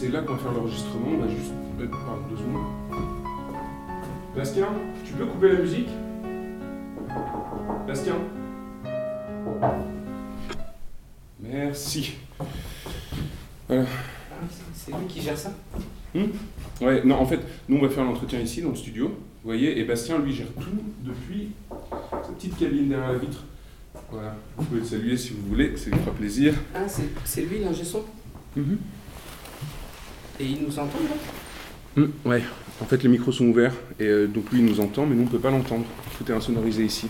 C'est là qu'on va faire l'enregistrement. On va juste. Pardon, deux secondes. Bastien, tu peux couper la musique? Bastien? Merci. Voilà. C'est lui qui gère ça? Ouais, non, en fait, nous on va faire l'entretien ici dans le studio, vous voyez, et Bastien lui gère tout depuis sa petite cabine derrière la vitre. Voilà, vous pouvez le saluer si vous voulez, ça lui fera plaisir. Ah, c'est c'est lui l'ingé son? Et il nous entend là Hum, ouais, en fait les micros sont ouverts, et euh, donc lui il nous entend, mais nous on peut pas l'entendre. Tout est insonorisé ici.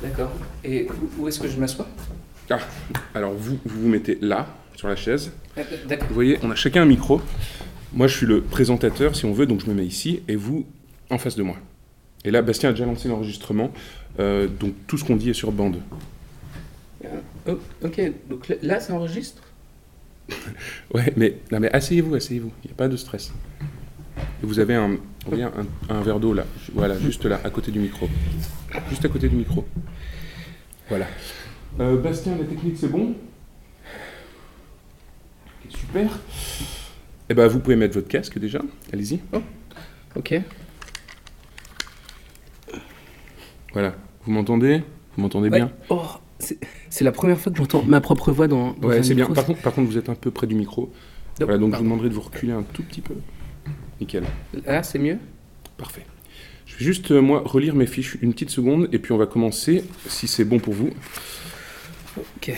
D'accord. Et où- où est-ce que je m'assois? Alors vous, vous vous mettez là, sur la chaise. Euh, D'accord. Vous voyez, on a chacun un micro. Moi je suis le présentateur si on veut, donc je me mets ici, et vous en face de moi. Et là, Bastien a déjà lancé l'enregistrement, euh, donc tout ce qu'on dit est sur bande. Euh, oh, ok, donc là ça enregistre? Ouais, mais, non, mais asseyez-vous, asseyez-vous. Il n'y a pas de stress. Et vous avez un, voyez, un, un verre d'eau là. Voilà, juste là, à côté du micro. Juste à côté du micro. Voilà. Euh, Bastien, la technique, c'est bon? Super. Eh ben, vous pouvez mettre votre casque déjà. Allez-y. Ok. Voilà. Vous m'entendez? Vous m'entendez Ouais. bien? Oh, c'est la première fois que j'entends ma propre voix dans, dans Ouais, c'est bien. Par contre, par contre, vous êtes un peu près du micro. Oh, Voilà, donc je vous demanderai de vous reculer un tout petit peu. Nickel. Là, c'est mieux? Parfait. Je vais juste, euh, moi, relire mes fiches une petite seconde et puis on va commencer, si c'est bon pour vous. Ok,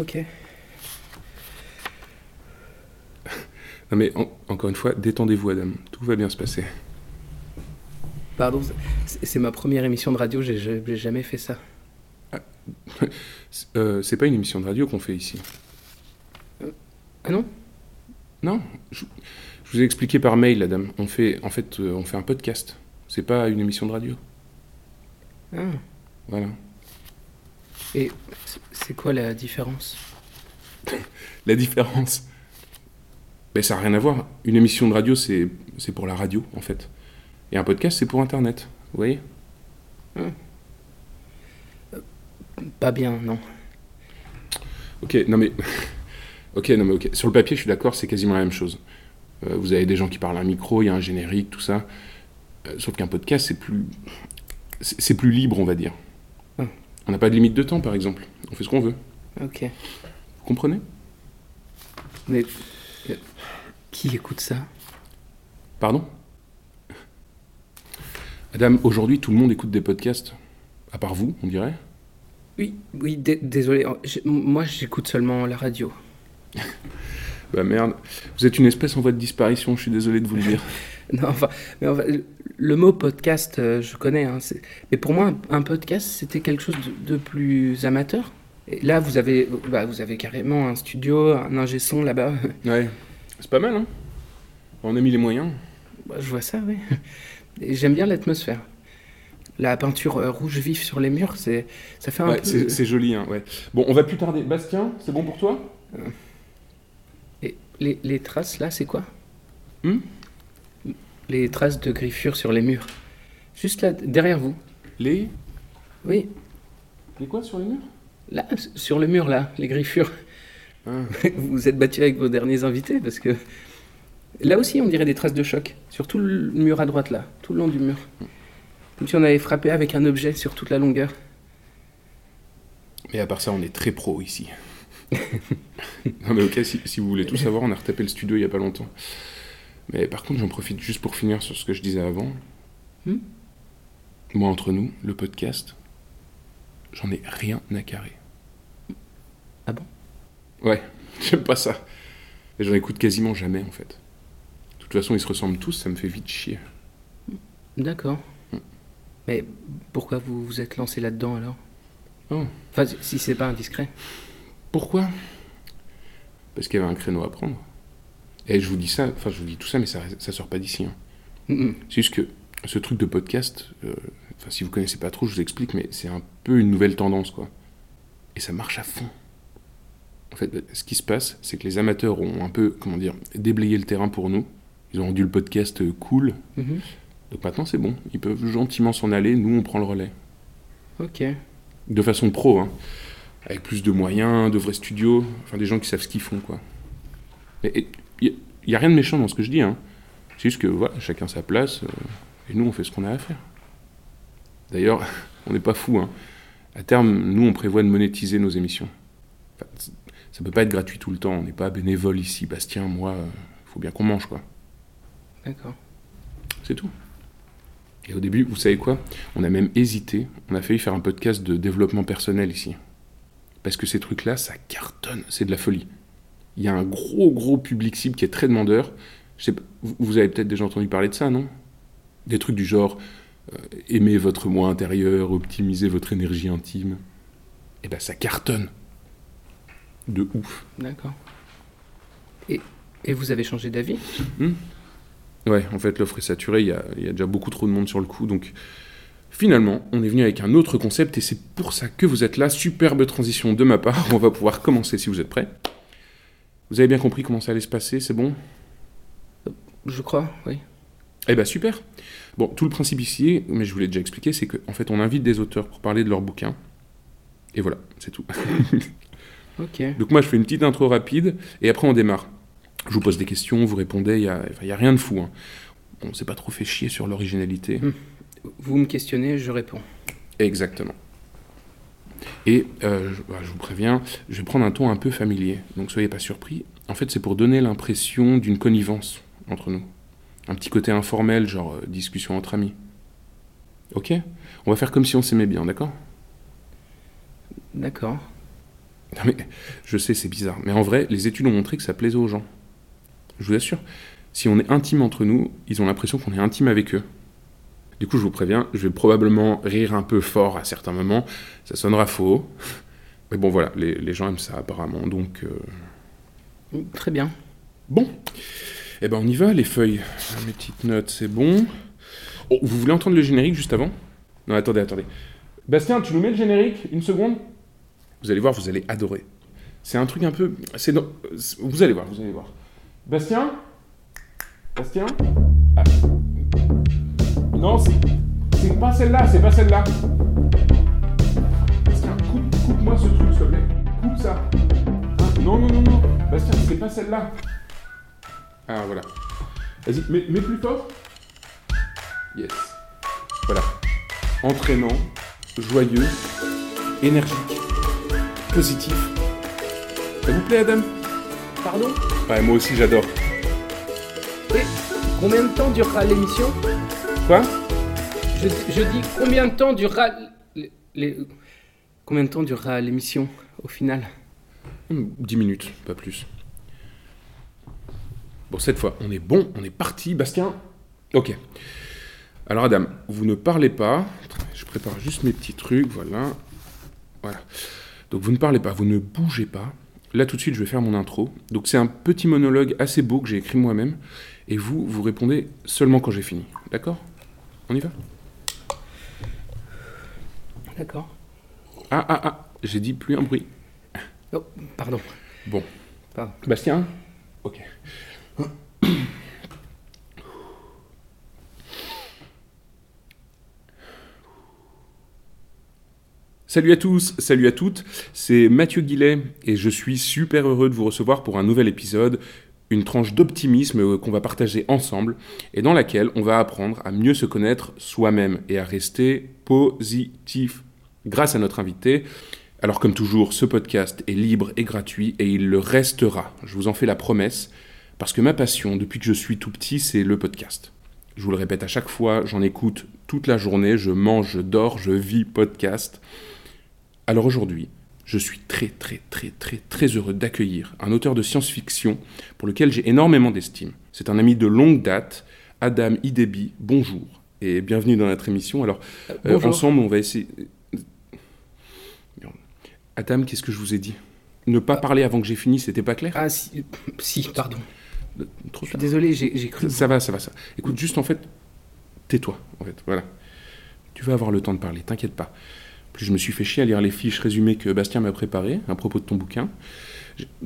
ok. Non mais, en- encore une fois, détendez-vous, Adam. Tout va bien se passer. Pardon, c'est ma première émission de radio, j'ai jamais fait ça. C'est euh, c'est pas une émission de radio qu'on fait ici. Ah non? Non, je, je vous ai expliqué par mail, Adam. On fait, en fait, euh, on fait un podcast. C'est pas une émission de radio. Ah. Voilà. Et c'est- quoi la différence? La différence, ben, ça n'a rien à voir. Une émission de radio, c'est c'est pour la radio, en fait. Et un podcast, c'est pour Internet. Vous voyez? Pas bien, non. Ok, non mais. ok, non mais ok. Sur le papier, je suis d'accord, c'est quasiment la même chose. Euh, vous avez des gens qui parlent à un micro, il y a un générique, tout ça. Euh, sauf qu'un podcast, c'est plus. C'est plus libre, on va dire. Ah. On n'a pas de limite de temps, par exemple. On fait ce qu'on veut. Ok. Vous comprenez? Mais euh, qui écoute ça? Pardon? Adam, aujourd'hui, tout le monde écoute des podcasts. À part vous, on dirait. Oui, oui, dé- désolé. Moi, j'écoute seulement la radio. Bah merde. Vous êtes une espèce en voie de disparition, je suis désolé de vous le dire. Non, enfin, mais enfin, le- mot podcast, euh, je connais. hein, mais pour moi, un, un podcast, c'était quelque chose de, de plus amateur. Et là, vous avez, bah, vous avez carrément un studio, un ingé son là-bas. Ouais. C'est pas mal, hein On a mis les moyens. Bah, je vois ça, oui. J'aime bien l'atmosphère. La peinture euh, rouge vif sur les murs, c'est, ça fait un Ouais, peu... c'est c'est joli, hein, ouais. Bon, on va plus tarder. Bastien, c'est bon pour toi? Et les, les traces, là, c'est quoi? Hmm? Les traces de griffures sur les murs. Juste là, derrière vous. Les? Oui, Les quoi sur les murs? Là, sur le mur, là, les griffures. Ah. Vous vous êtes battu avec vos derniers invités, parce que... Là aussi, on dirait des traces de choc. Sur tout le mur à droite, là. Tout le long du mur. Comme si on avait frappé avec un objet sur toute la longueur. Mais à part ça, on est très pro ici. non mais ok, si, si vous voulez tout savoir, on a retapé le studio il y a pas longtemps. Mais par contre, j'en profite juste pour finir sur ce que je disais avant. Hmm Moi, entre nous, le podcast, j'en ai rien à carrer. Ah bon? Ouais, j'aime pas ça. Et j'en écoute quasiment jamais, en fait. De toute façon, ils se ressemblent tous, ça me fait vite chier. D'accord. Mais pourquoi vous vous êtes lancé là-dedans, alors? Oh. Enfin, si c'est pas indiscret. Pourquoi? Parce qu'il y avait un créneau à prendre. Et je vous dis ça, enfin je vous dis tout ça, mais ça, ça sort pas d'ici. hein. Mm. C'est juste que ce truc de podcast, euh, enfin si vous connaissez pas trop, je vous explique, mais c'est un peu une nouvelle tendance, quoi. Et ça marche à fond. En fait, ce qui se passe, c'est que les amateurs ont un peu, comment dire, déblayé le terrain pour nous. Ils ont rendu le podcast euh, cool. Mhm. Donc maintenant, c'est bon. Ils peuvent gentiment s'en aller. Nous, on prend le relais. Ok. De façon pro, hein. Avec plus de moyens, de vrais studios. Enfin, des gens qui savent ce qu'ils font, quoi. Il n'y a rien de méchant dans ce que je dis. Hein. C'est juste que voilà, chacun sa place, euh, et nous, on fait ce qu'on a à faire. D'ailleurs, on n'est pas fou. Hein. À terme, nous, on prévoit de monétiser nos émissions. Enfin, ça peut pas être gratuit tout le temps. On n'est pas bénévole ici. Bastien, moi, il euh, faut bien qu'on mange, quoi. D'accord. C'est tout. Et au début, vous savez quoi? On a même hésité. On a failli faire un podcast de développement personnel ici. Parce que ces trucs-là, ça cartonne. C'est de la folie. Il y a un gros, gros public cible qui est très demandeur. Je sais vous avez peut-être déjà entendu parler de ça, non? Des trucs du genre euh, aimer votre moi intérieur, optimiser votre énergie intime. Eh ben, ça cartonne. De ouf. D'accord. Et, et vous avez changé d'avis? Hmm? Ouais, en fait, l'offre est saturée, il y, a, déjà beaucoup trop de monde sur le coup, donc finalement, on est venu avec un autre concept, et c'est pour ça que vous êtes là. Superbe transition de ma part, on va pouvoir commencer si vous êtes prêts. Vous avez bien compris comment ça allait se passer, c'est bon? Je crois, oui. Eh ben super Bon, tout le principe ici, mais je vous l'ai déjà expliqué, c'est qu'en fait, on invite des auteurs pour parler de leurs bouquins. Et voilà, c'est tout. ok. Donc moi, je fais une petite intro rapide, et après, on démarre. Je vous pose des questions, vous répondez, il n'y a, a, rien de fou. Hein. On ne s'est pas trop fait chier sur l'originalité. Hum. Vous me questionnez, je réponds. Exactement. Et euh, bah, je, vous préviens, je vais prendre un ton un peu familier, donc soyez pas surpris. En fait, c'est pour donner l'impression d'une connivence entre nous. Un petit côté informel, genre euh, discussion entre amis. Ok? On va faire comme si on s'aimait bien, d'accord? D'accord. Non mais, je sais, c'est bizarre, mais en vrai, les études ont montré que ça plaisait aux gens. Je vous assure, si on est intime entre nous, ils ont l'impression qu'on est intime avec eux. Du coup, je vous préviens, je vais probablement rire un peu fort à certains moments. Ça sonnera faux. Mais bon, voilà, les, gens aiment ça apparemment, donc... Euh, Très bien. Bon. Eh ben, on y va, les feuilles. Mes petites notes, c'est bon. Oh, vous voulez entendre le générique juste avant? Non, attendez, attendez. Bastien, tu nous mets le générique Une seconde? Vous allez voir, vous allez adorer. C'est un truc un peu... C'est Vous allez voir, vous allez voir. Bastien? Bastien? Ah. Non, c'est pas celle-là, c'est pas celle-là. Bastien, coupe, moi ce truc, s'il te plaît. Coupe ça. Hein? Non, non, non, non. Bastien, c'est pas celle-là. Ah, voilà. Vas-y, mets, mets plus fort. Yes. Voilà. Entraînant, joyeux, énergique, positif. Ça vous plaît, Adam? Pardon Ouais, moi aussi j'adore. Et combien de temps durera l'émission Quoi je, dis combien de temps durera les, combien de temps durera l'émission au final 10 minutes, pas plus. Bon, cette fois, on est bon, on est parti, Bastien. Ok. Alors, Adam, vous ne parlez pas. Je prépare juste mes petits trucs, voilà. Voilà. Donc, vous ne parlez pas, vous ne bougez pas. Là, tout de suite, je vais faire mon intro. Donc, c'est un petit monologue assez beau que j'ai écrit moi-même. Et vous, vous répondez seulement quand j'ai fini. D'accord? On y va? D'accord. Ah, ah, ah, j'ai dit plus un bruit. Oh, pardon. Bon. Bastien? Ok. Salut à tous, salut à toutes, c'est Mathieu Guillet et je suis super heureux de vous recevoir pour un nouvel épisode, une tranche d'optimisme qu'on va partager ensemble et dans laquelle on va apprendre à mieux se connaître soi-même et à rester positif. Grâce à notre invité, alors comme toujours, ce podcast est libre et gratuit et il le restera, je vous en fais la promesse, parce que ma passion depuis que je suis tout petit, c'est le podcast. Je vous le répète à chaque fois, j'en écoute toute la journée, je mange, je dors, je vis podcast. Alors aujourd'hui, je suis très très très très très heureux d'accueillir un auteur de science-fiction pour lequel j'ai énormément d'estime. C'est un ami de longue date, Adam Idebi, bonjour et bienvenue dans notre émission. Alors euh, ensemble, on va essayer... Adam, qu'est-ce que je vous ai dit? Ne pas parler avant que j'ai fini, c'était pas clair? Ah si, si pardon. Trop je suis désolé, j'ai cru. Ça va, ça va, ça. Écoute, juste en fait, tais-toi, en fait, voilà. Tu vas avoir le temps de parler, t'inquiète pas. Puis je me suis fait chier à lire les fiches résumées que Bastien m'a préparées à propos de ton bouquin.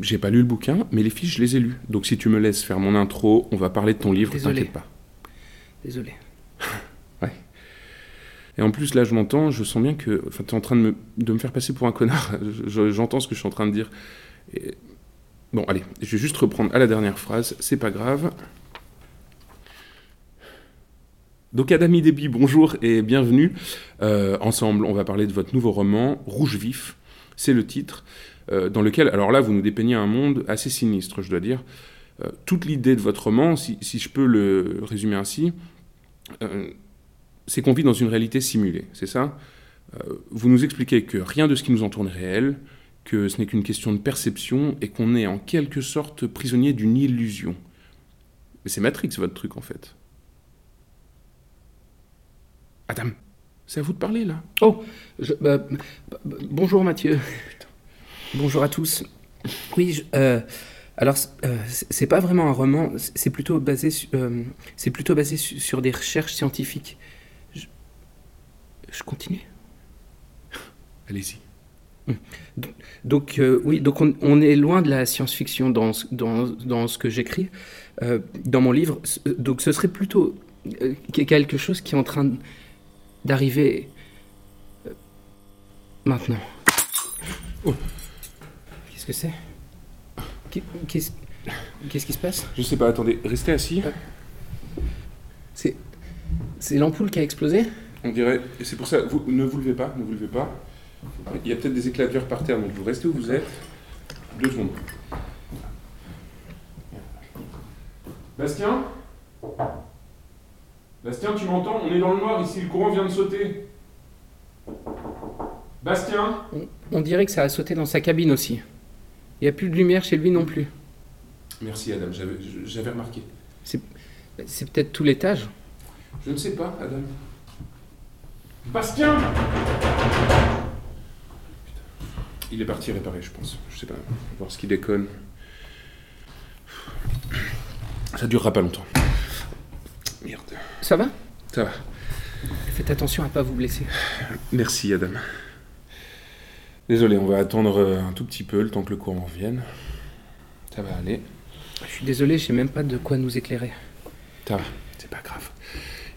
J'ai pas lu le bouquin, mais les fiches, je les ai lues. Donc si tu me laisses faire mon intro, on va parler de ton livre, t'inquiète pas. Désolé. ouais. Et en plus, là, je m'entends, je sens bien que. Enfin, tu es en train de me, de me faire passer pour un connard. J'entends ce que je suis en train de dire. Et Bon, allez, je vais juste reprendre à la dernière phrase, c'est pas grave. Donc Adami Déby, bonjour et bienvenue. Euh, ensemble, on va parler de votre nouveau roman, Rouge Vif. C'est le titre, euh, dans lequel, alors là, vous nous dépeignez un monde assez sinistre, je dois dire. Euh, toute l'idée de votre roman, si, si, je peux le résumer ainsi, c'est qu'on vit dans une réalité simulée, c'est ça? Vous nous expliquez que rien de ce qui nous entoure est réel, que ce n'est qu'une question de perception et qu'on est en quelque sorte prisonnier d'une illusion. Mais c'est Matrix votre truc en fait. Adam, c'est à vous de parler là. Oh, je, bah, bonjour Mathieu. Bonjour à tous. Oui, je, euh, alors euh, c'est pas vraiment un roman, c'est plutôt basé, euh, c'est plutôt basé sur des recherches scientifiques. Je, je continue. Allez-y. Donc euh, oui, donc on, on, est loin de la science-fiction dans, dans, dans, ce que j'écris dans mon livre. Donc ce serait plutôt quelque chose qui est en train d'arriver euh, maintenant. Oh. Qu'est-ce que c'est? Qu'est-ce qui se passe? Je sais pas, attendez, restez assis. C'est c'est l'ampoule qui a explosé? On dirait, et c'est pour ça, vous ne vous levez pas, ne vous levez pas. Il y a peut-être des verre par terre, donc vous restez où vous êtes. Deux secondes. Bastien? Bastien, tu m'entends On est dans le noir ici, le courant vient de sauter. Bastien on, on, dirait que ça a sauté dans sa cabine aussi. Il n'y a plus de lumière chez lui non plus. Merci Adam, j'avais remarqué. C'est peut-être tout l'étage Je ne sais pas, Adam. Bastien il est parti réparer, je pense. Je sais pas, voir ce qu'il déconne. Ça durera pas longtemps. Merde. Ça va Ça va. Faites attention à pas vous blesser. Merci, Adam. Désolé, on va attendre euh, un tout petit peu le temps que le courant revienne. Ça va aller. Je suis désolé, je sais même pas de quoi nous éclairer. Ça va, c'est pas grave.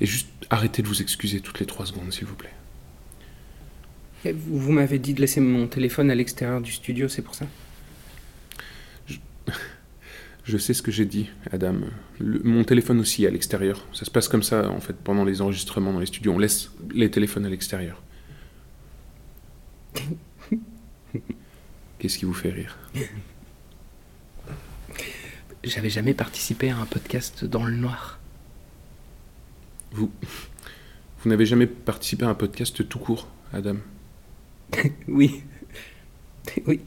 Et juste arrêtez de vous excuser toutes les trois secondes, s'il vous plaît. Vous, vous m'avez dit de laisser mon téléphone à l'extérieur du studio, c'est pour ça? Je, je, sais ce que j'ai dit, Adam. Le, mon téléphone aussi à l'extérieur. Ça se passe comme ça, en fait, pendant les enregistrements dans les studios. On laisse les téléphones à l'extérieur. Qu'est-ce qui vous fait rire? J'avais jamais participé à un podcast dans le noir. Vous, vous n'avez jamais participé à un podcast tout court, Adam? Oui. Oui.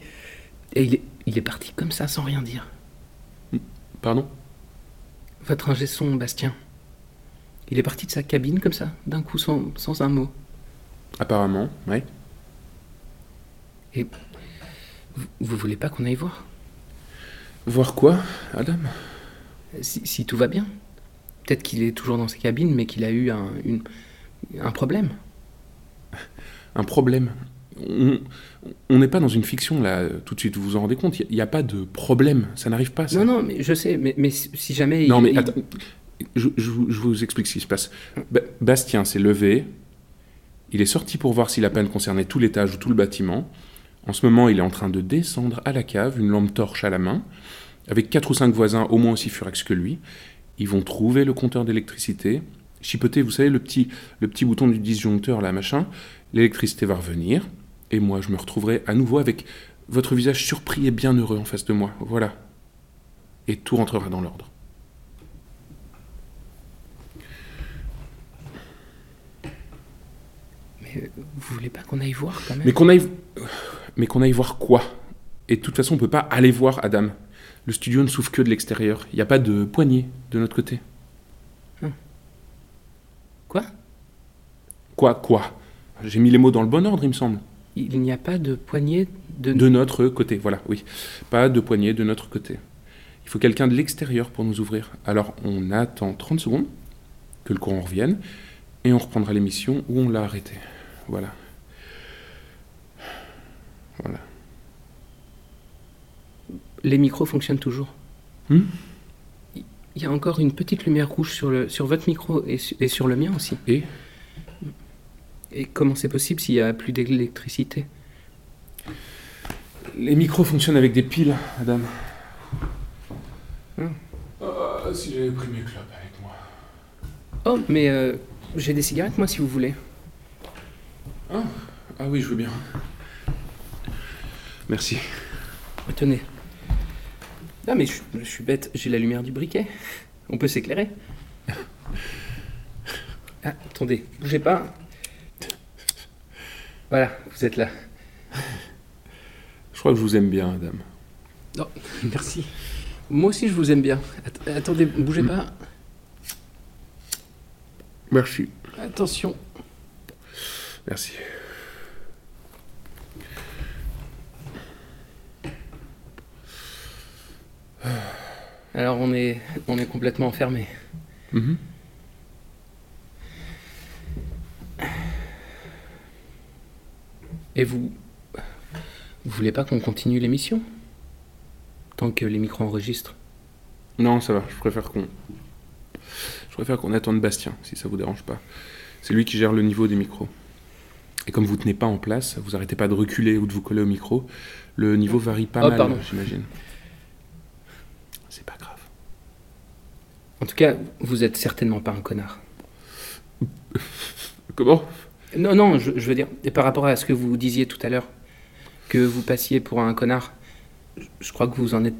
Et il est, il est, parti comme ça, sans rien dire. Pardon? Votre ingé son, Bastien. Il est parti de sa cabine comme ça, d'un coup, sans, sans, un mot. Apparemment, oui. Et vous, vous voulez pas qu'on aille voir? Voir quoi, Adam? Si, si, tout va bien. Peut-être qu'il est toujours dans sa cabine, mais qu'il a eu un, une, un problème. Un problème? On n'est pas dans une fiction là, tout de suite, vous vous en rendez compte, il n'y a, a, pas de problème, ça n'arrive pas. Ça. Non, non, mais je sais, mais, mais si jamais. Non, il, mais il... attends, je, je, je, vous explique ce qui se passe. Ba Bastien s'est levé, il est sorti pour voir si la panne concernait tout l'étage ou tout le bâtiment. En ce moment, il est en train de descendre à la cave, une lampe torche à la main, avec quatre ou cinq voisins au moins aussi furax que lui. Ils vont trouver le compteur d'électricité, chipoter, vous savez, le petit, le petit bouton du disjoncteur là, machin. L'électricité va revenir et moi je me retrouverai à nouveau avec votre visage surpris et bien heureux en face de moi. Voilà. Et tout rentrera dans l'ordre. Mais vous voulez pas qu'on aille voir quand même? Mais qu'on aille. Mais qu'on aille voir quoi? Et de toute façon, on peut pas aller voir Adam. Le studio ne s'ouvre que de l'extérieur. Il n'y a pas de poignée de notre côté. Hum. Quoi? Quoi, quoi? J'ai mis les mots dans le bon ordre, il me semble il n'y a pas de poignée de... De notre côté, voilà, oui. Pas de poignée de notre côté. Il faut quelqu'un de l'extérieur pour nous ouvrir. Alors on attend 30 secondes que le courant revienne et on reprendra l'émission où on l'a arrêté. Voilà. Voilà. Les micros fonctionnent toujours. Hmm il y a encore une petite lumière rouge sur, le, sur votre micro et, et sur le mien aussi. Et et comment c'est possible s'il n'y a plus d'électricité? Les micros fonctionnent avec des piles, Adam. Ah, si j'avais pris mes clopes avec moi. Oh, mais euh, j'ai des cigarettes, moi, si vous voulez. Ah, ah oui, je veux bien. Merci. Tenez. Ah, mais je, je suis bête, j'ai la lumière du briquet. On peut s'éclairer. Ah, attendez, bougez pas. Voilà, vous êtes là. Je crois que je vous aime bien, madame. Oh, merci. Moi aussi, je vous aime bien. Att- attendez, bougez pas. Merci. Attention. Merci. Alors, on est, on est complètement enfermé. Mhm. Et vous. Vous voulez pas qu'on continue l'émission? Tant que les micros enregistrent. Non, ça va, je préfère qu'on. Je préfère qu'on attende Bastien, si ça vous dérange pas. C'est lui qui gère le niveau des micros. Et comme vous tenez pas en place, vous arrêtez pas de reculer ou de vous coller au micro, le niveau varie pas Oh, mal, j'imagine. C'est pas grave. En tout cas, vous êtes certainement pas un connard. Comment? Non, non, je, je veux dire, et par rapport à ce que vous disiez tout à l'heure, que vous passiez pour un connard, je, je crois que vous en êtes.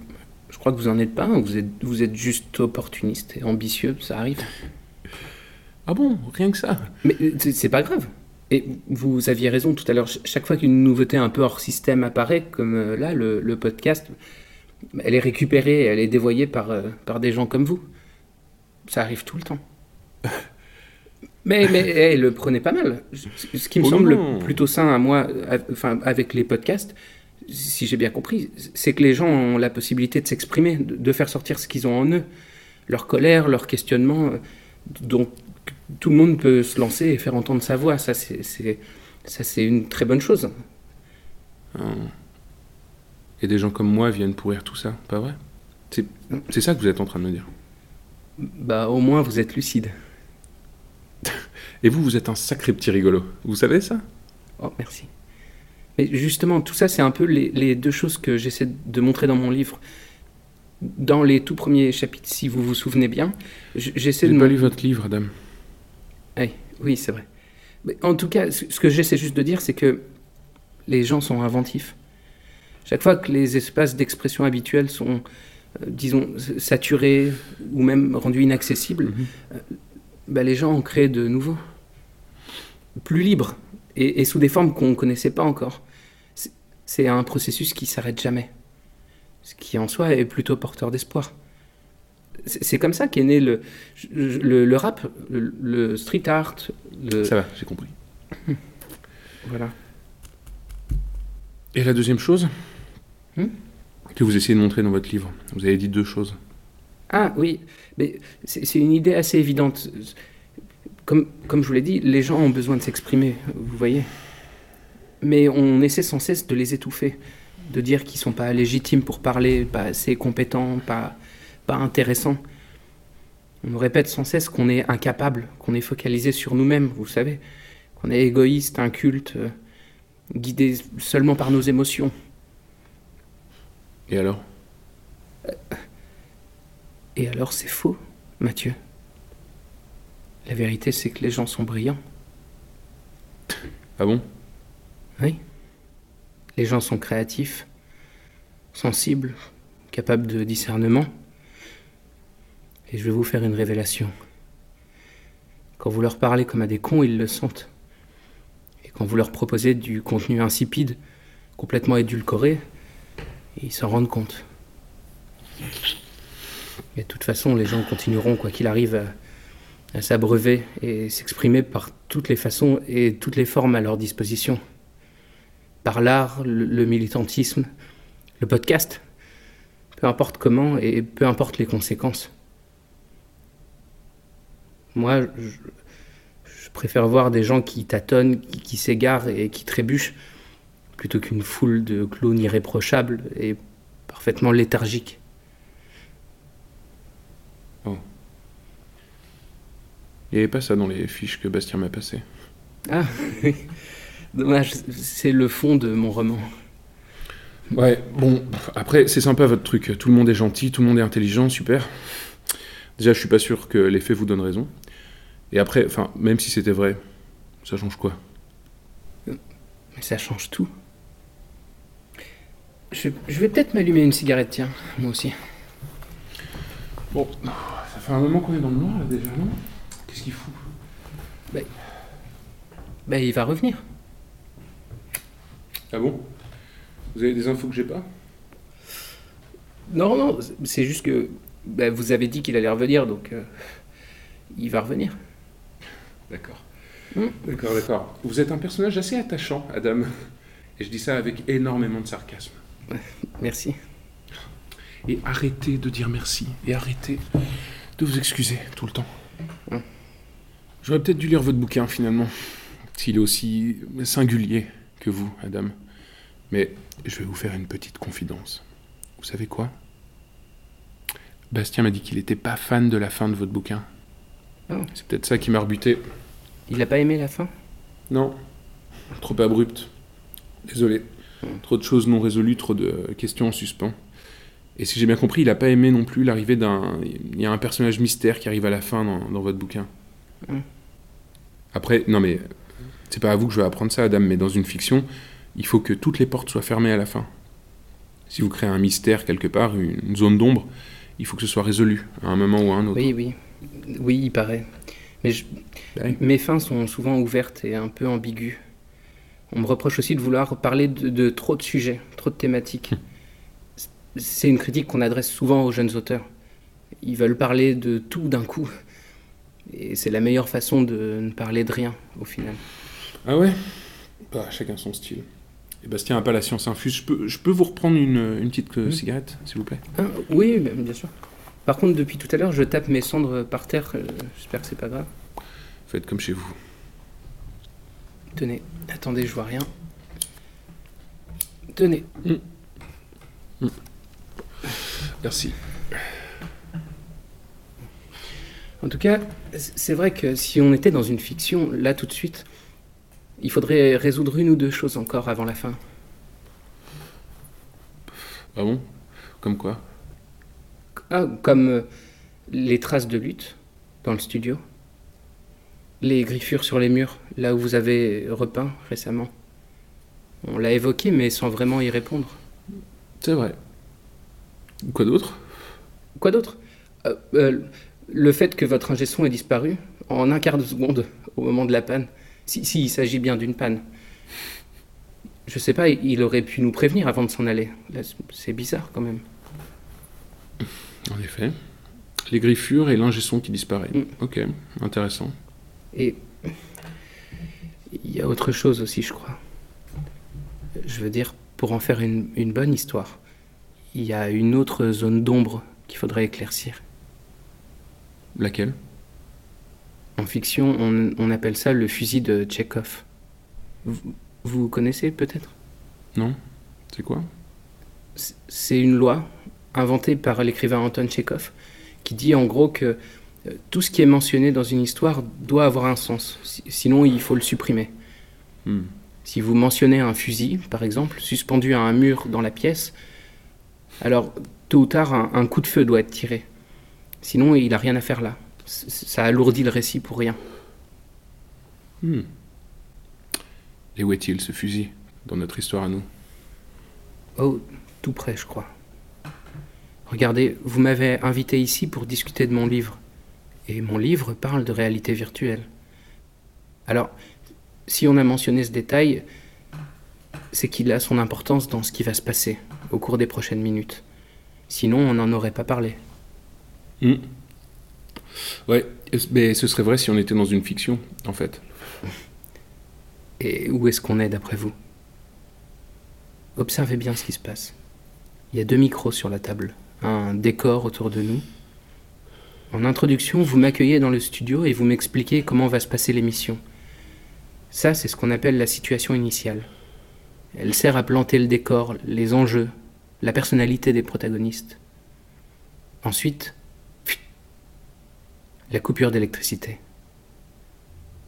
Je crois que vous en êtes pas. un, Vous êtes, vous êtes juste opportuniste et ambitieux, ça arrive. Ah bon, rien que ça. Mais euh, c'est pas grave. Et vous aviez raison tout à l'heure. Ch- Chaque fois qu'une nouveauté un peu hors système apparaît, comme euh, là, le, le podcast, elle est récupérée, elle est dévoyée par, euh, par des gens comme vous. Ça arrive tout le temps. Mais, mais le prenez pas mal. Ce qui me Oh semble non. plutôt sain à moi, enfin, avec les podcasts, si j'ai bien compris, c'est que les gens ont la possibilité de s'exprimer, de, faire sortir ce qu'ils ont en eux, leur colère, leur questionnement. Donc tout le monde peut se lancer et faire entendre sa voix. Ça, c'est, c'est- ça, c'est une très bonne chose. Ah. Et des gens comme moi viennent pourrir tout ça, pas vrai? C'est c'est ça que vous êtes en train de me dire? Bah, au moins, vous êtes lucide. Et vous, vous êtes un sacré petit rigolo. Vous savez ça? Oh, merci. Mais justement, tout ça, c'est un peu les, les deux choses que j'essaie de montrer dans mon livre. Dans les tout premiers chapitres, si vous vous souvenez bien, j'essaie J'ai de... pas mon- lu votre livre, dame. Oui, oui, c'est vrai. Mais en tout cas, ce que j'essaie juste de dire, c'est que les gens sont inventifs. Chaque fois que les espaces d'expression habituels sont, euh, disons, saturés ou même rendus inaccessibles, Mhm. euh, bah, les gens en créent de nouveaux, plus libres et, et sous des formes qu'on ne connaissait pas encore. C'est- un processus qui s'arrête jamais, ce qui en soi est plutôt porteur d'espoir. C'est c'est comme ça qu'est né le, le, le rap, le, le street art, le, Ça va, j'ai compris. voilà. Et la deuxième chose Hmm? que vous essayez de montrer dans votre livre, vous avez dit deux choses. Ah oui, mais c'est une idée assez évidente. Comme, comme je vous l'ai dit, les gens ont besoin de s'exprimer, vous voyez. Mais on essaie sans cesse de les étouffer, de dire qu'ils sont pas légitimes pour parler, pas assez compétents, pas, pas intéressants. On nous répète sans cesse qu'on est incapable, qu'on est focalisé sur nous-mêmes, vous savez, qu'on est égoïste, inculte, euh, guidé seulement par nos émotions. Et alors? Et alors c'est faux, Mathieu. La vérité, c'est que les gens sont brillants. Ah bon? Oui. Les gens sont créatifs, sensibles, capables de discernement. Et je vais vous faire une révélation. Quand vous leur parlez comme à des cons, ils le sentent. Et quand vous leur proposez du contenu insipide, complètement édulcoré, ils s'en rendent compte. Et de toute façon, les gens continueront, quoi qu'il arrive, à, s'abreuver et s'exprimer par toutes les façons et toutes les formes à leur disposition par l'art, le, militantisme, le podcast, peu importe comment et peu importe les conséquences. Moi, je, préfère voir des gens qui tâtonnent, qui s'égarent et qui trébuchent, plutôt qu'une foule de clowns irréprochables et parfaitement léthargiques. Il n'y avait pas ça dans les fiches que Bastien m'a passées. Ah, oui. Dommage, c'est le fond de mon roman. Ouais, bon, après, c'est sympa votre truc. Tout le monde est gentil, tout le monde est intelligent, super. Déjà, je suis pas sûr que les faits vous donnent raison. Et après, enfin, même si c'était vrai, ça change quoi? Mais ça change tout. Je, je vais peut-être m'allumer une cigarette, tiens, moi aussi. Bon, ça fait un moment qu'on est dans le noir là déjà, non? Qu'est-ce qu'il fout Bah, il va revenir. Ah bon? Vous avez des infos que j'ai pas? Non, non, c'est juste que bah, vous avez dit qu'il allait revenir, donc euh, il va revenir. D'accord. Hmm? D'accord, d'accord. Vous êtes un personnage assez attachant, Adam. Et je dis ça avec énormément de sarcasme. Merci. Et arrêtez de dire merci. Et arrêtez de vous excuser tout le temps. Hmm. J'aurais peut-être dû lire votre bouquin finalement. S'il est aussi singulier que vous, Adam. Mais je vais vous faire une petite confidence. Vous savez quoi? Bastien m'a dit qu'il n'était pas fan de la fin de votre bouquin. Oh. C'est peut-être ça qui m'a rebuté. Il a pas aimé la fin? Non. Trop abrupte. Désolé. Trop de choses non résolues, trop de questions en suspens. Et si j'ai bien compris, il n'a pas aimé non plus l'arrivée d'un. Il y a un personnage mystère qui arrive à la fin dans, dans votre bouquin. Mm. Après, non mais. C'est pas à vous que je vais apprendre ça, Adam, mais dans une fiction, il faut que toutes les portes soient fermées à la fin. Si vous créez un mystère quelque part, une zone d'ombre, il faut que ce soit résolu à un moment ou à un autre. Oui, oui. Oui, il paraît. Mais je- Ouais. mes fins sont souvent ouvertes et un peu ambiguës. On me reproche aussi de vouloir parler de, de trop de sujets, trop de thématiques. C'est une critique qu'on adresse souvent aux jeunes auteurs. Ils veulent parler de tout d'un coup. Et c'est la meilleure façon de ne parler de rien, au final. Ah ouais? Bah, chacun son style. Et Bastien n'a pas la science infuse. Je peux, je peux vous reprendre une, une petite euh, cigarette, s'il vous plaît? Ah, oui, ben, bien sûr. Par contre, depuis tout à l'heure, je tape mes cendres par terre. euh, J'espère que c'est pas grave. Faites comme chez vous. Tenez, attendez, je vois rien. Tenez. Merci. En tout cas, c'est vrai que si on était dans une fiction, là tout de suite, il faudrait résoudre une ou deux choses encore avant la fin. Ah bon? Comme quoi? Ah, comme euh, les traces de lutte dans le studio, les griffures sur les murs, là où vous avez repeint récemment. On l'a évoqué, mais sans vraiment y répondre. C'est vrai. Quoi d'autre? Quoi d'autre? Euh, euh, Le fait que votre ingé son ait disparu en un quart de seconde au moment de la panne. Si, si, il s'agit bien d'une panne. Je sais pas, il aurait pu nous prévenir avant de s'en aller. C'est bizarre quand même. En effet. Les griffures et l'ingé son qui disparaît. Mm. Ok, intéressant. Et il y a autre chose aussi, je crois. Je veux dire, pour en faire une, une bonne histoire, il y a une autre zone d'ombre qu'il faudrait éclaircir. Laquelle? En fiction, on, on appelle ça le fusil de Tchekhov. Vous, vous connaissez peut-être? Non C'est quoi? C'est une loi inventée par l'écrivain Anton Tchekhov qui dit en gros que euh, tout ce qui est mentionné dans une histoire doit avoir un sens. Si- Sinon, il faut le supprimer. Hmm. Si vous mentionnez un fusil, par exemple, suspendu à un mur dans la pièce, alors tôt ou tard, un, un coup de feu doit être tiré. Sinon, il n'a rien à faire là. Ça alourdit le récit pour rien. Hmm. Et où est-il, ce fusil, dans notre histoire à nous? Oh, tout près, je crois. Regardez, vous m'avez invité ici pour discuter de mon livre. Et mon livre parle de réalité virtuelle. Alors, si on a mentionné ce détail, c'est qu'il a son importance dans ce qui va se passer au cours des prochaines minutes. Sinon, on n'en aurait pas parlé. Hmm. Ouais, mais ce serait vrai si on était dans une fiction, en fait. Et où est-ce qu'on est d'après vous? Observez bien ce qui se passe. Il y a deux micros sur la table, un décor autour de nous. En introduction, vous m'accueillez dans le studio et vous m'expliquez comment va se passer l'émission. Ça, c'est ce qu'on appelle la situation initiale. Elle sert à planter le décor, les enjeux, la personnalité des protagonistes. Ensuite, la coupure d'électricité.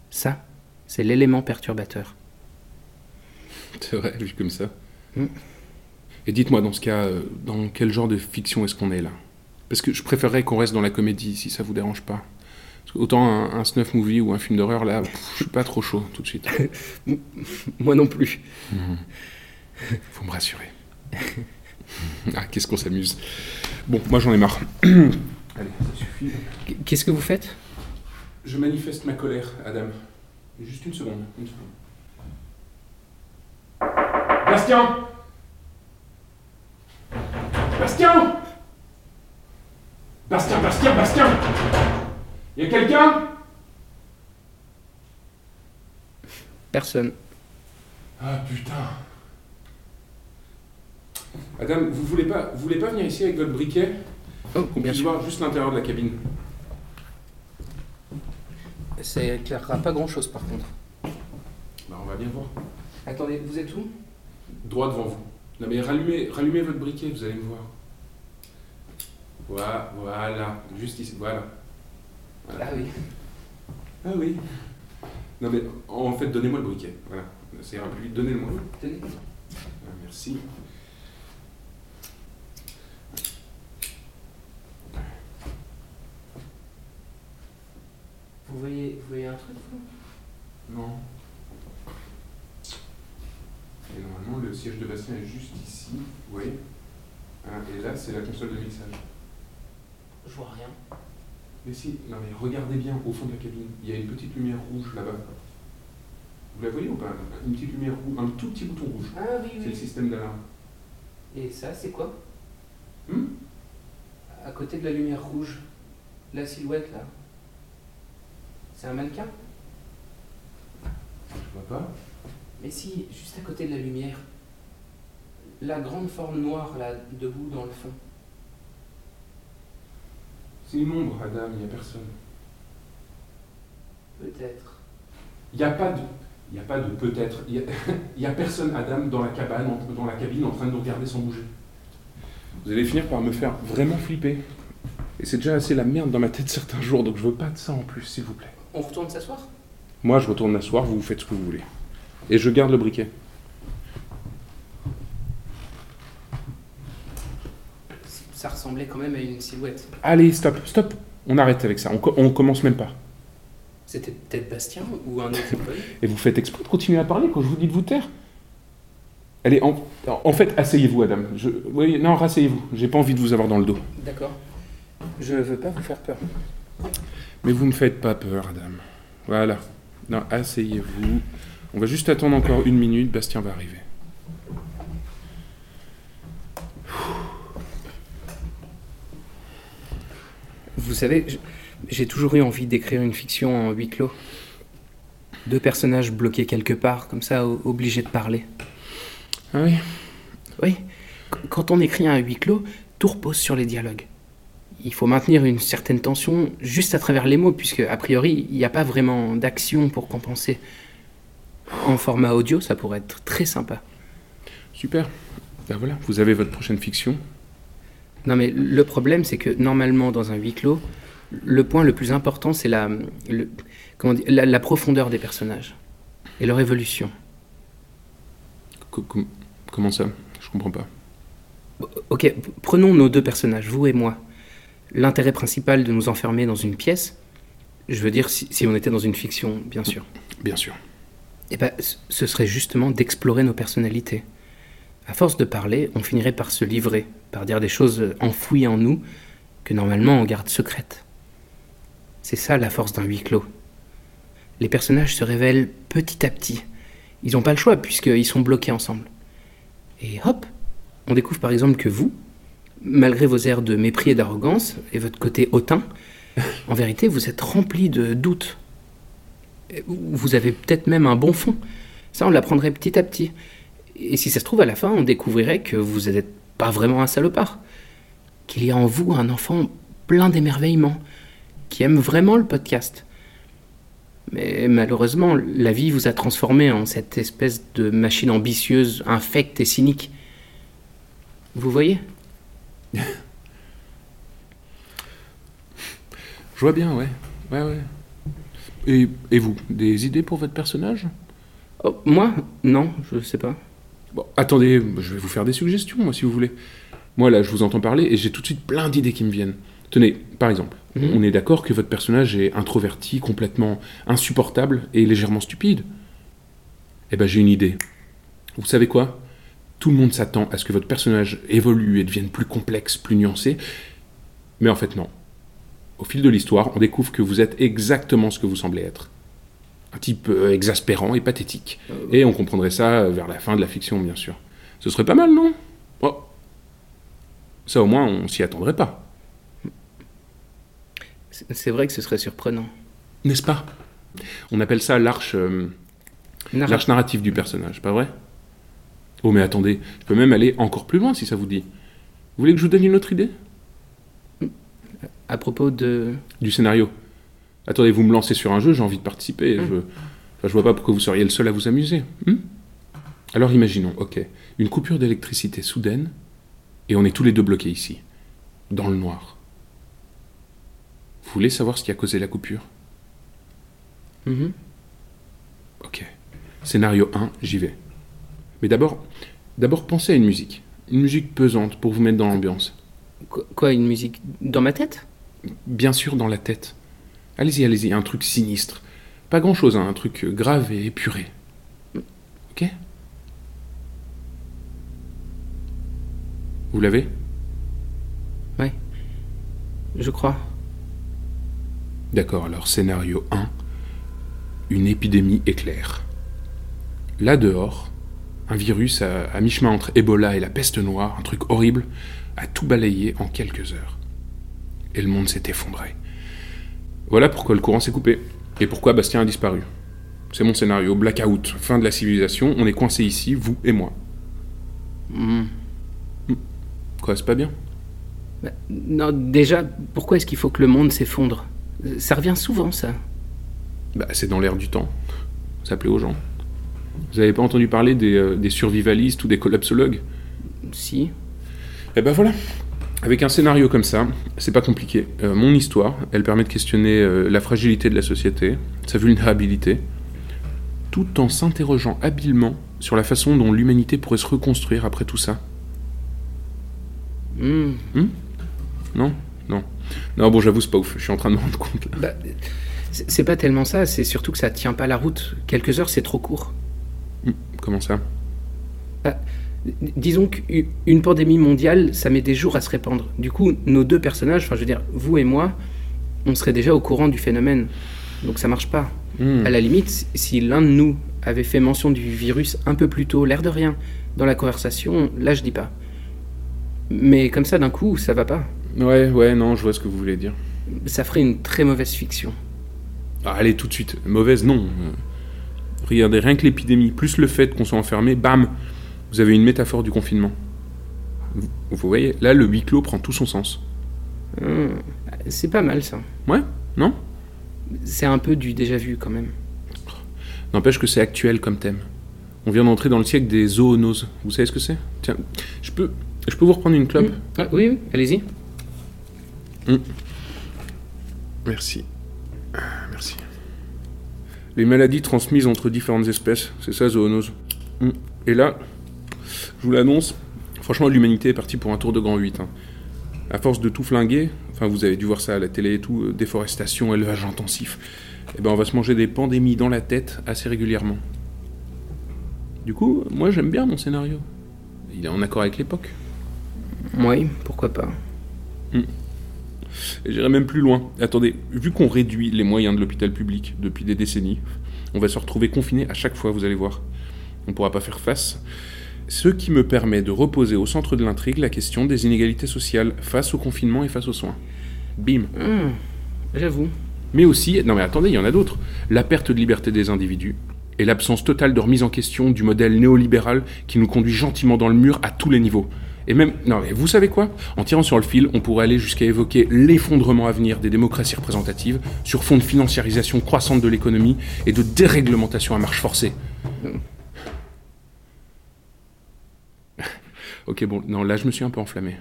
Ça, c'est l'élément perturbateur. C'est vrai, vu comme ça. Hmm. Et dites-moi, dans ce cas, euh, dans quel genre de fiction est-ce qu'on est là? Parce que je préférerais qu'on reste dans la comédie, si ça vous dérange pas. Autant un, un snuff movie ou un film d'horreur, là, pff, je suis pas trop chaud tout de suite. Moi non plus. Faut me rassurer. ah, qu'est-ce qu'on s'amuse. Bon, moi j'en ai marre. Allez, ça suffit. Qu'est-ce que vous faites? Je manifeste ma colère, Adam. Juste une seconde. Une seconde. Bastien Bastien Bastien, Bastien, Bastien Y a quelqu'un? Personne. Ah putain Adam, vous voulez pas, vous voulez pas venir ici avec votre briquet? Oh, Qu'on bien sûr. voir juste l'intérieur de la cabine. Ça éclairera pas grand-chose par contre. Bah on va bien voir. Attendez, vous êtes où? Droit devant vous. Non mais rallumez, rallumez votre briquet, vous allez me voir. Voilà, voilà, juste ici, voilà. Voilà. Ah oui. Ah oui. Non mais en fait, donnez-moi le briquet. Voilà, ça ira plus vite. Donnez-le-moi. Tenez. Ah, merci. Vous voyez, vous voyez un truc Non. Et normalement, le siège de Bastien est juste ici, vous voyez? Hein, Et là, c'est la console de mixage. Je vois rien. Mais si, non mais regardez bien au fond de la cabine. Il y a une petite lumière rouge là-bas. Vous la voyez ou pas? Une petite lumière rouge, un tout petit bouton rouge. Ah oui, C'est le système d'alarme. Et ça, c'est quoi? Hmm? À côté de la lumière rouge, la silhouette là. C'est un mannequin Je vois pas. Mais si, juste à côté de la lumière. La grande forme noire là, debout dans le fond. C'est une ombre, Adam, il n'y a personne. Peut-être. Il n'y a pas de. Il n'y a pas de peut-être. Il n'y a, personne, Adam, dans la cabane, en- dans la cabine, en train de nous regarder sans bouger. Vous allez finir par me faire vraiment flipper. Et c'est déjà assez la merde dans ma tête certains jours, donc je veux pas de ça en plus, s'il vous plaît. On retourne s'asseoir? Moi, je retourne m'asseoir, vous vous faites ce que vous voulez. Et je garde le briquet. Ça ressemblait quand même à une silhouette. Allez, stop, stop. On arrête avec ça. On, co- on commence même pas. C'était peut-être Bastien ou un autre employé Et vous faites exprès de continuer à parler quand je vous dis de vous taire? Allez, en, en fait, asseyez-vous, Adam. Je, oui, non, rasseyez-vous. J'ai pas envie de vous avoir dans le dos. D'accord. Je veux pas vous faire peur. Mais vous me faites pas peur, Adam. Voilà. Non, asseyez-vous. On va juste attendre encore une minute. Bastien va arriver. Vous savez, j'ai toujours eu envie d'écrire une fiction en huis clos. Deux personnages bloqués quelque part, comme ça, obligés de parler. Ah oui Oui, qu- quand on écrit un huis clos, tout repose sur les dialogues. Il faut maintenir une certaine tension juste à travers les mots, puisque, a priori, il n'y a pas vraiment d'action pour compenser. En format audio, ça pourrait être très sympa. Super. Ben voilà, vous avez votre prochaine fiction. Non, mais le problème, c'est que normalement, dans un huis clos, le point le plus important, c'est la, le- comment dire, la, la profondeur des personnages et leur évolution. Co- com- comment ça? Je comprends pas. Ok, prenons nos deux personnages, vous et moi. L'intérêt principal de nous enfermer dans une pièce, je veux dire si, si on était dans une fiction, bien sûr, Bien sûr. eh ben, c- ce serait justement d'explorer nos personnalités. À force de parler, on finirait par se livrer, par dire des choses enfouies en nous que normalement on garde secrètes. C'est ça la force d'un huis clos. Les personnages se révèlent petit à petit. Ils n'ont pas le choix puisqu'ils sont bloqués ensemble. Et hop, on découvre par exemple que vous, malgré vos airs de mépris et d'arrogance et votre côté hautain, en vérité vous êtes rempli de doutes. Vous avez peut-être même un bon fond. Ça, on l'apprendrait petit à petit. Et si ça se trouve, à la fin, on découvrirait que vous n'êtes pas vraiment un salopard. Qu'il y a en vous un enfant plein d'émerveillement, qui aime vraiment le podcast. Mais malheureusement, la vie vous a transformé en cette espèce de machine ambitieuse, infecte et cynique. Vous voyez? Je vois bien, ouais. Ouais, ouais. Et, et vous Des idées pour votre personnage? Oh, Moi? Non, je sais pas. Bon, attendez, je vais vous faire des suggestions, moi, si vous voulez. Moi, là, je vous entends parler et j'ai tout de suite plein d'idées qui me viennent. Tenez, par exemple, Mhm. on est d'accord que votre personnage est introverti, complètement insupportable et légèrement stupide? Eh ben, j'ai une idée. Vous savez quoi? Tout le monde s'attend à ce que votre personnage évolue et devienne plus complexe, plus nuancé. Mais en fait, non. Au fil de l'histoire, on découvre que vous êtes exactement ce que vous semblez être. Un type euh, exaspérant et pathétique. Et on comprendrait ça vers la fin de la fiction, bien sûr. Ce serait pas mal, non? Oh. Ça, au moins, on s'y attendrait pas. C'est vrai que ce serait surprenant. N'est-ce pas? On appelle ça euh, l'arche narrative du personnage, pas vrai? Oh, mais attendez, je peux même aller encore plus loin si ça vous dit. Vous voulez que je vous donne une autre idée? À propos de. Du scénario. Attendez, vous me lancez sur un jeu, j'ai envie de participer. Je, enfin, je vois pas pourquoi vous seriez le seul à vous amuser. Hmm? Alors imaginons, ok, une coupure d'électricité soudaine, et on est tous les deux bloqués ici, dans le noir. Vous voulez savoir ce qui a causé la coupure? Mhm. Ok. Scénario 1, j'y vais. Mais d'abord, d'abord pensez à une musique. Une musique pesante pour vous mettre dans l'ambiance. Quoi, quoi, une musique dans ma tête? Bien sûr dans la tête. Allez-y, allez-y, un truc sinistre. Pas grand-chose, hein, un truc grave et épuré. Ok? Vous l'avez? Je crois. D'accord, alors scénario 1. Une épidémie éclaire. Là dehors, un virus à, à mi-chemin entre Ebola et la peste noire, un truc horrible, a tout balayé en quelques heures. Et le monde s'est effondré. Voilà pourquoi le courant s'est coupé. Et pourquoi Bastien a disparu. C'est mon scénario, blackout, fin de la civilisation, on est coincé ici, vous et moi. Hmm. Quoi, c'est pas bien? Bah, non, déjà, pourquoi est-ce qu'il faut que le monde s'effondre? Ça revient souvent, ça. Bah, c'est dans l'air du temps. Ça plaît aux gens. Vous avez pas entendu parler des, euh, des survivalistes ou des collapsologues Si. Et ben voilà. Avec un scénario comme ça, c'est pas compliqué. Euh, mon histoire, elle permet de questionner euh, la fragilité de la société, sa vulnérabilité, tout en s'interrogeant habilement sur la façon dont l'humanité pourrait se reconstruire après tout ça. Hmm. Non? Non. Non, bon, j'avoue, c'est pas ouf. Je suis en train de me rendre compte. Bah, c'est pas tellement ça, c'est surtout que ça tient pas la route. Quelques heures, c'est trop court. Comment ça D- Disons qu'une pandémie mondiale, ça met des jours à se répandre. Du coup, nos deux personnages, enfin je veux dire, vous et moi, on serait déjà au courant du phénomène. Donc ça marche pas. Hmm. À la limite, si- si l'un de nous avait fait mention du virus un peu plus tôt, l'air de rien, dans la conversation, là je dis pas. Mais comme ça d'un coup, ça va pas. Ouais, ouais, non, je vois ce que vous voulez dire. Ça ferait une très mauvaise fiction. Ah, allez, tout de suite. Mauvaise, non. Regardez, rien que l'épidémie, plus le fait qu'on soit enfermé, bam Vous avez une métaphore du confinement. Vous, vous voyez, là, le huis clos prend tout son sens. Hmm, C'est pas mal ça. Ouais Non? C'est un peu du déjà vu quand même. N'empêche que c'est actuel comme thème. On vient d'entrer dans le siècle des zoonoses. Vous savez ce que c'est? Tiens, je peux, je peux vous reprendre une clope? Ah, oui, oui, allez-y. Ah, Merci. Les maladies transmises entre différentes espèces, c'est ça, zoonose. Mm. Et là, je vous l'annonce, franchement, l'humanité est partie pour un tour de grand 8. hein. À force de tout flinguer, enfin, vous avez dû voir ça à la télé et tout, euh, déforestation, élevage intensif, eh ben, on va se manger des pandémies dans la tête assez régulièrement. Du coup, moi, j'aime bien mon scénario. Il est en accord avec l'époque. Oui, pourquoi pas. Et J'irai même plus loin. Attendez, vu qu'on réduit les moyens de l'hôpital public depuis des décennies, on va se retrouver confiné à chaque fois, vous allez voir. On ne pourra pas faire face. Ce qui me permet de reposer au centre de l'intrigue la question des inégalités sociales face au confinement et face aux soins. Bim. Hmm, J'avoue. Mais aussi, non mais attendez, il y en a d'autres. La perte de liberté des individus et l'absence totale de remise en question du modèle néolibéral qui nous conduit gentiment dans le mur à tous les niveaux. Et même, non mais vous savez quoi? En tirant sur le fil, on pourrait aller jusqu'à évoquer l'effondrement à venir des démocraties représentatives sur fond de financiarisation croissante de l'économie et de déréglementation à marche forcée. ok, bon, non, là je me suis un peu enflammé.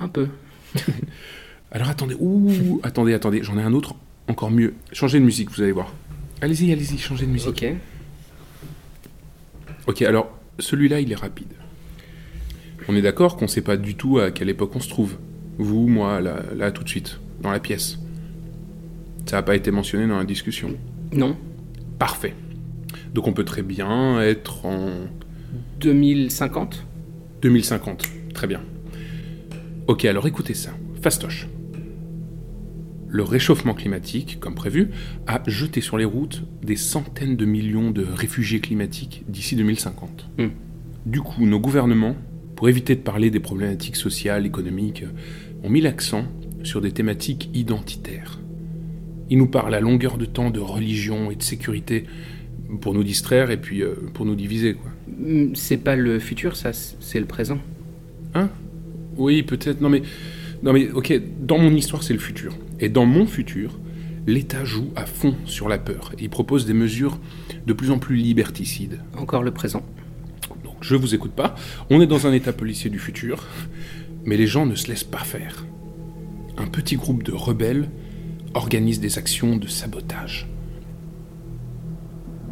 Un peu. Alors attendez, ouh, attendez, attendez, j'en ai un autre encore mieux. Changez de musique, vous allez voir. Allez-y, allez-y, changez de musique. Ok. Ok, alors, Celui-là, il est rapide. On est d'accord qu'on ne sait pas du tout à quelle époque on se trouve. Vous, moi, là, là tout de suite, dans la pièce. Ça n'a pas été mentionné dans la discussion. Non. Parfait. Donc on peut très bien être en 2050 2050. Très bien. Ok, alors écoutez ça. Fastoche. Le réchauffement climatique, comme prévu, a jeté sur les routes des centaines de millions de réfugiés climatiques d'ici 2050. Hmm. Du coup, nos gouvernements, pour éviter de parler des problématiques sociales, économiques, ont mis l'accent sur des thématiques identitaires. Ils nous parlent à longueur de temps de religion et de sécurité pour nous distraire et puis euh, pour nous diviser, quoi. Hmm, C'est pas le futur, ça, c'est le présent. Hein? Oui, peut-être. Non mais, non mais, ok. Dans mon histoire, c'est le futur. Et dans mon futur, l'État joue à fond sur la peur. Et il propose des mesures de plus en plus liberticides. Encore le présent. Je vous écoute pas. On est dans un État policier du futur, mais les gens ne se laissent pas faire. Un petit groupe de rebelles organise des actions de sabotage.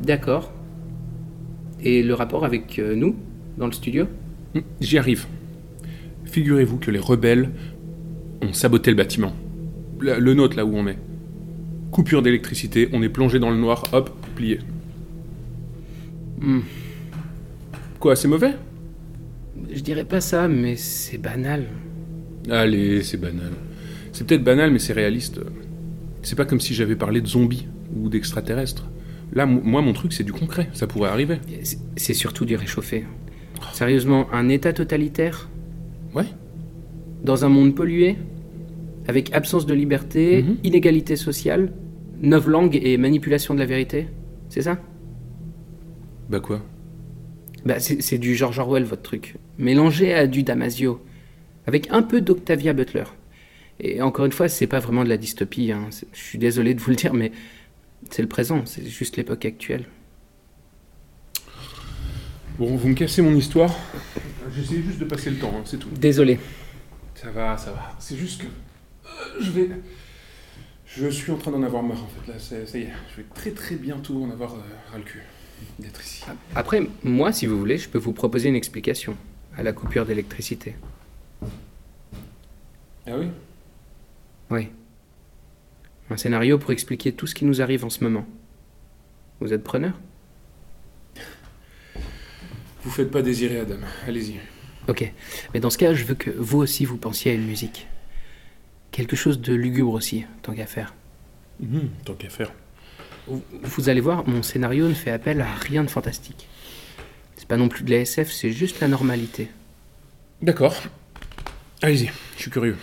D'accord. Et le rapport avec euh, nous, dans le studio? Hum, J'y arrive. Figurez-vous que les rebelles ont saboté le bâtiment. La- le nôtre, là où on est. Coupure d'électricité, on est plongé dans le noir, hop, plié. Hmm. Quoi, c'est mauvais? Je dirais pas ça, mais c'est banal. Allez, c'est banal. C'est peut-être banal, mais c'est réaliste. C'est pas comme si j'avais parlé de zombies ou d'extraterrestres. Là, moi, mon truc, c'est du concret. Ça pourrait arriver. C'est- C'est surtout du réchauffé. Sérieusement, un État totalitaire? Ouais. Dans un monde pollué Avec absence de liberté, Mhm. inégalité sociale, neuf langues et manipulation de la vérité C'est ça? Bah quoi? Bah, c'est du George Orwell, votre truc. Mélangé à du Damasio. Avec un peu d'Octavia Butler. Et encore une fois, c'est pas vraiment de la dystopie. hein. Je suis désolé de vous le dire, mais c'est le présent, c'est juste l'époque actuelle. Bon, vous me cassez mon histoire. J'essaie juste de passer le temps, hein, c'est tout. Désolé. Ça va, ça va. C'est juste que. euh, je vais. Je suis en train d'en avoir marre en fait. Là, ça, ça y est. Je vais très très bientôt en avoir euh, ras le cul d'être ici. Après, moi, si vous voulez, je peux vous proposer une explication à la coupure d'électricité. Ah oui? Oui. Un scénario pour expliquer tout ce qui nous arrive en ce moment. Vous êtes preneur? Vous faites pas désirer, Adam. Allez-y. Ok. Mais dans ce cas, je veux que vous aussi vous pensiez à une musique. Quelque chose de lugubre aussi, tant qu'à faire. Mhm, tant qu'à faire. Vous- allez voir, mon scénario ne fait appel à rien de fantastique. C'est pas non plus de la SF, c'est juste la normalité. D'accord. Allez-y, je suis curieux.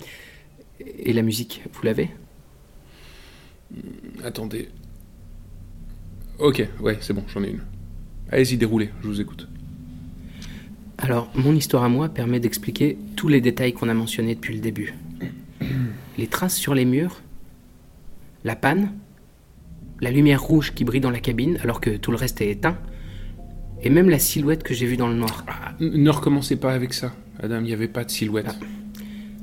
Et la musique, vous l'avez? Attendez. Ok, ouais, c'est bon, j'en ai une. Allez-y, déroulez, je vous écoute. Alors, mon histoire à moi permet d'expliquer tous les détails qu'on a mentionnés depuis le début. Les traces sur les murs, la panne, la lumière rouge qui brille dans la cabine alors que tout le reste est éteint, et même la silhouette que j'ai vue dans le noir. Ah, ne recommencez pas avec ça. Adam, il n'y avait pas de silhouette.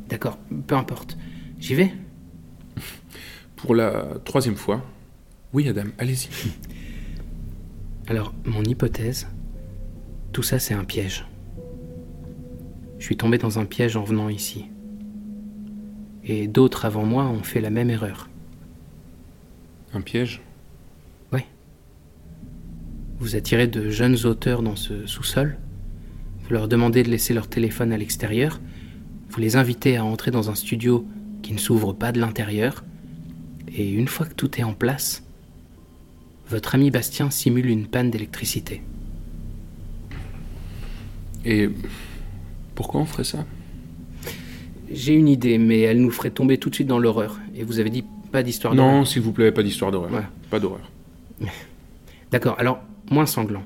D'accord, peu importe. J'y vais? Pour la troisième fois. Oui, Adam, allez-y. Alors, mon hypothèse, tout ça c'est un piège. Je suis tombé dans un piège en venant ici. Et d'autres avant moi ont fait la même erreur. Un piège? Vous attirez de jeunes auteurs dans ce sous-sol, vous leur demandez de laisser leur téléphone à l'extérieur, vous les invitez à entrer dans un studio qui ne s'ouvre pas de l'intérieur, et une fois que tout est en place, votre ami Bastien simule une panne d'électricité. Et pourquoi on ferait ça? J'ai une idée, mais elle nous ferait tomber tout de suite dans l'horreur. Et vous avez dit pas d'histoire d'horreur. Non, s'il vous plaît, pas d'histoire d'horreur. Voilà. Pas d'horreur. D'accord, alors, moins sanglant.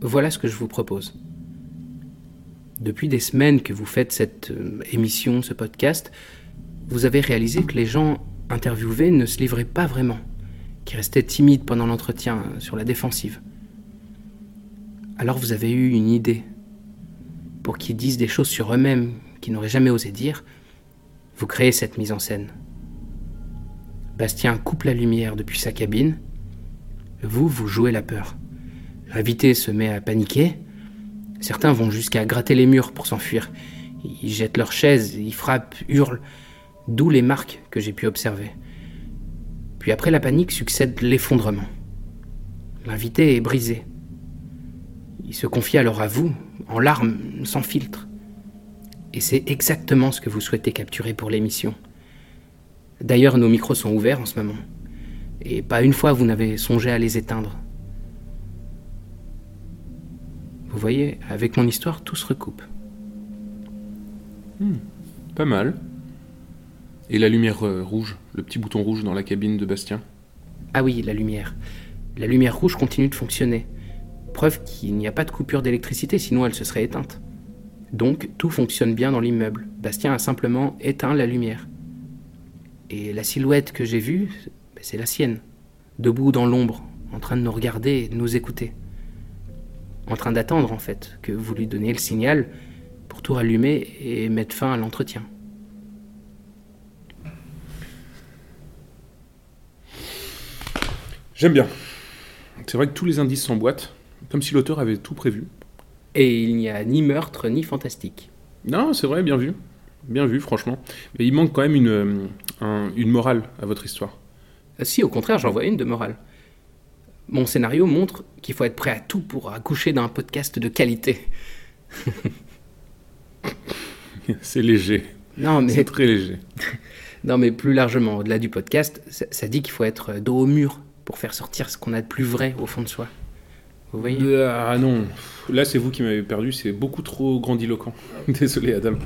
Voilà ce que je vous propose. Depuis des semaines que vous faites cette euh, émission, ce podcast, vous avez réalisé que les gens interviewés ne se livraient pas vraiment, qui restaient timides pendant l'entretien, euh, sur la défensive. Alors vous avez eu une idée. Pour qu'ils disent des choses sur eux-mêmes qu'ils n'auraient jamais osé dire, vous créez cette mise en scène. Bastien coupe la lumière depuis sa cabine, vous, vous jouez la peur. L'invité se met à paniquer. Certains vont jusqu'à gratter les murs pour s'enfuir. Ils jettent leurs chaises, ils frappent, hurlent. D'où les marques que j'ai pu observer. Puis après la panique succède l'effondrement. L'invité est brisé. Il se confie alors à vous, en larmes, sans filtre. Et c'est exactement ce que vous souhaitez capturer pour l'émission. D'ailleurs, nos micros sont ouverts en ce moment. Et pas une fois vous n'avez songé à les éteindre. Vous voyez, avec mon histoire, tout se recoupe. Pas mal. Et la lumière euh, rouge, le petit bouton rouge dans la cabine de Bastien? Ah oui, la lumière. La lumière rouge continue de fonctionner. Preuve qu'il n'y a pas de coupure d'électricité, sinon elle se serait éteinte. Donc tout fonctionne bien dans l'immeuble. Bastien a simplement éteint la lumière. Et la silhouette que j'ai vue, ben, c'est la sienne. Debout dans l'ombre, en train de nous regarder et de nous écouter. En train d'attendre, en fait, que vous lui donniez le signal pour tout rallumer et mettre fin à l'entretien. J'aime bien. C'est vrai que tous les indices s'emboîtent, comme si l'auteur avait tout prévu. Et il n'y a ni meurtre ni fantastique. Non, c'est vrai, bien vu. Bien vu, franchement. Mais il manque quand même une, euh, un- une morale à votre histoire. Euh, Si, au contraire, j'en vois une de morale. Mon scénario montre qu'il faut être prêt à tout pour accoucher d'un podcast de qualité. c'est léger. Non, mais, C'est très léger. non, mais plus largement, au-delà du podcast, ça, ça dit qu'il faut être dos au mur pour faire sortir ce qu'on a de plus vrai au fond de soi. Vous voyez? Ah non, là c'est vous qui m'avez perdu, c'est beaucoup trop grandiloquent. Désolé Adam.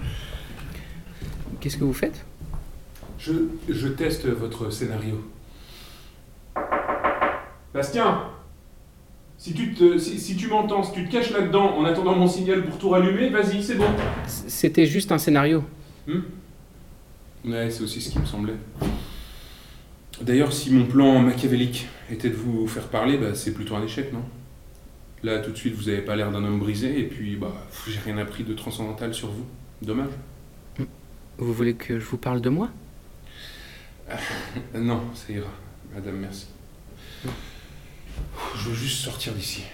Qu'est-ce que vous faites? Je, je teste votre scénario. Bastien si tu, te, si, si tu m'entends, si tu te caches là-dedans en attendant mon signal pour tout rallumer, vas-y, c'est bon. C'était juste un scénario. Ouais, c'est aussi ce qui me semblait. D'ailleurs, si mon plan machiavélique était de vous faire parler, bah, c'est plutôt un échec, non? Là, tout de suite, vous avez pas l'air d'un homme brisé, et puis, bah, j'ai rien appris de transcendantal sur vous. Dommage. Vous voulez que je vous parle de moi? Euh, Non, ça ira. Madame, merci. Je veux juste sortir d'ici.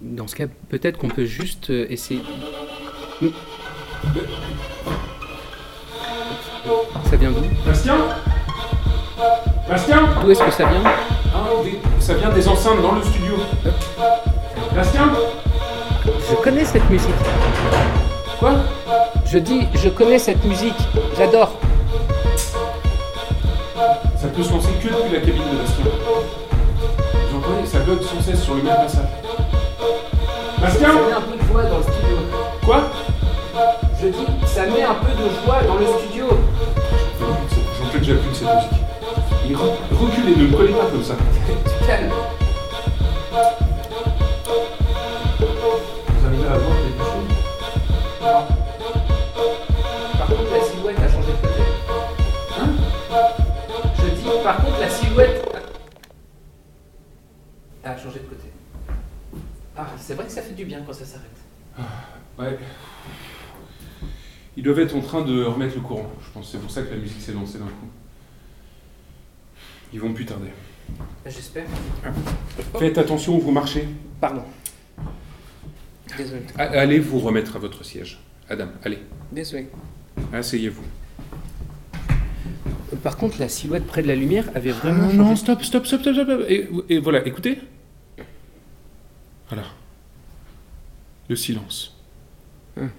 Dans ce cas, peut-être qu'on peut juste euh, essayer. Ça vient d'où? Bastien? Bastien? D'où est-ce que ça vient? Ah, des- Ça vient des enceintes dans le studio. Bastien? Je connais cette musique. Quoi? Je dis, je connais cette musique. J'adore. Ça peut se lancer que depuis la cabine de Bastien. Ça bug sans cesse sur le même passage. Bastien met un peu de joie dans le studio. Quoi? Je dis, ça met un peu de joie dans le studio. J'en peux déjà plus de cette musique. Et re- reculez, ne me collez pas comme ça. Tu calmes. De côté. Ah, c'est vrai que ça fait du bien quand ça s'arrête. Ouais. Ils doivent être en train de remettre le courant. Je pense que c'est pour ça que la musique s'est lancée d'un coup. Ils vont plus tarder. J'espère. Faites attention où vous marchez. Pardon. Désolé. A- Allez vous remettre à votre siège. Adam, allez. Désolé. Asseyez-vous. Par contre, la silhouette près de la lumière avait vraiment non, changé. non, stop, stop, stop, stop, stop. Et, et voilà, écoutez. Voilà. Le silence. Hum.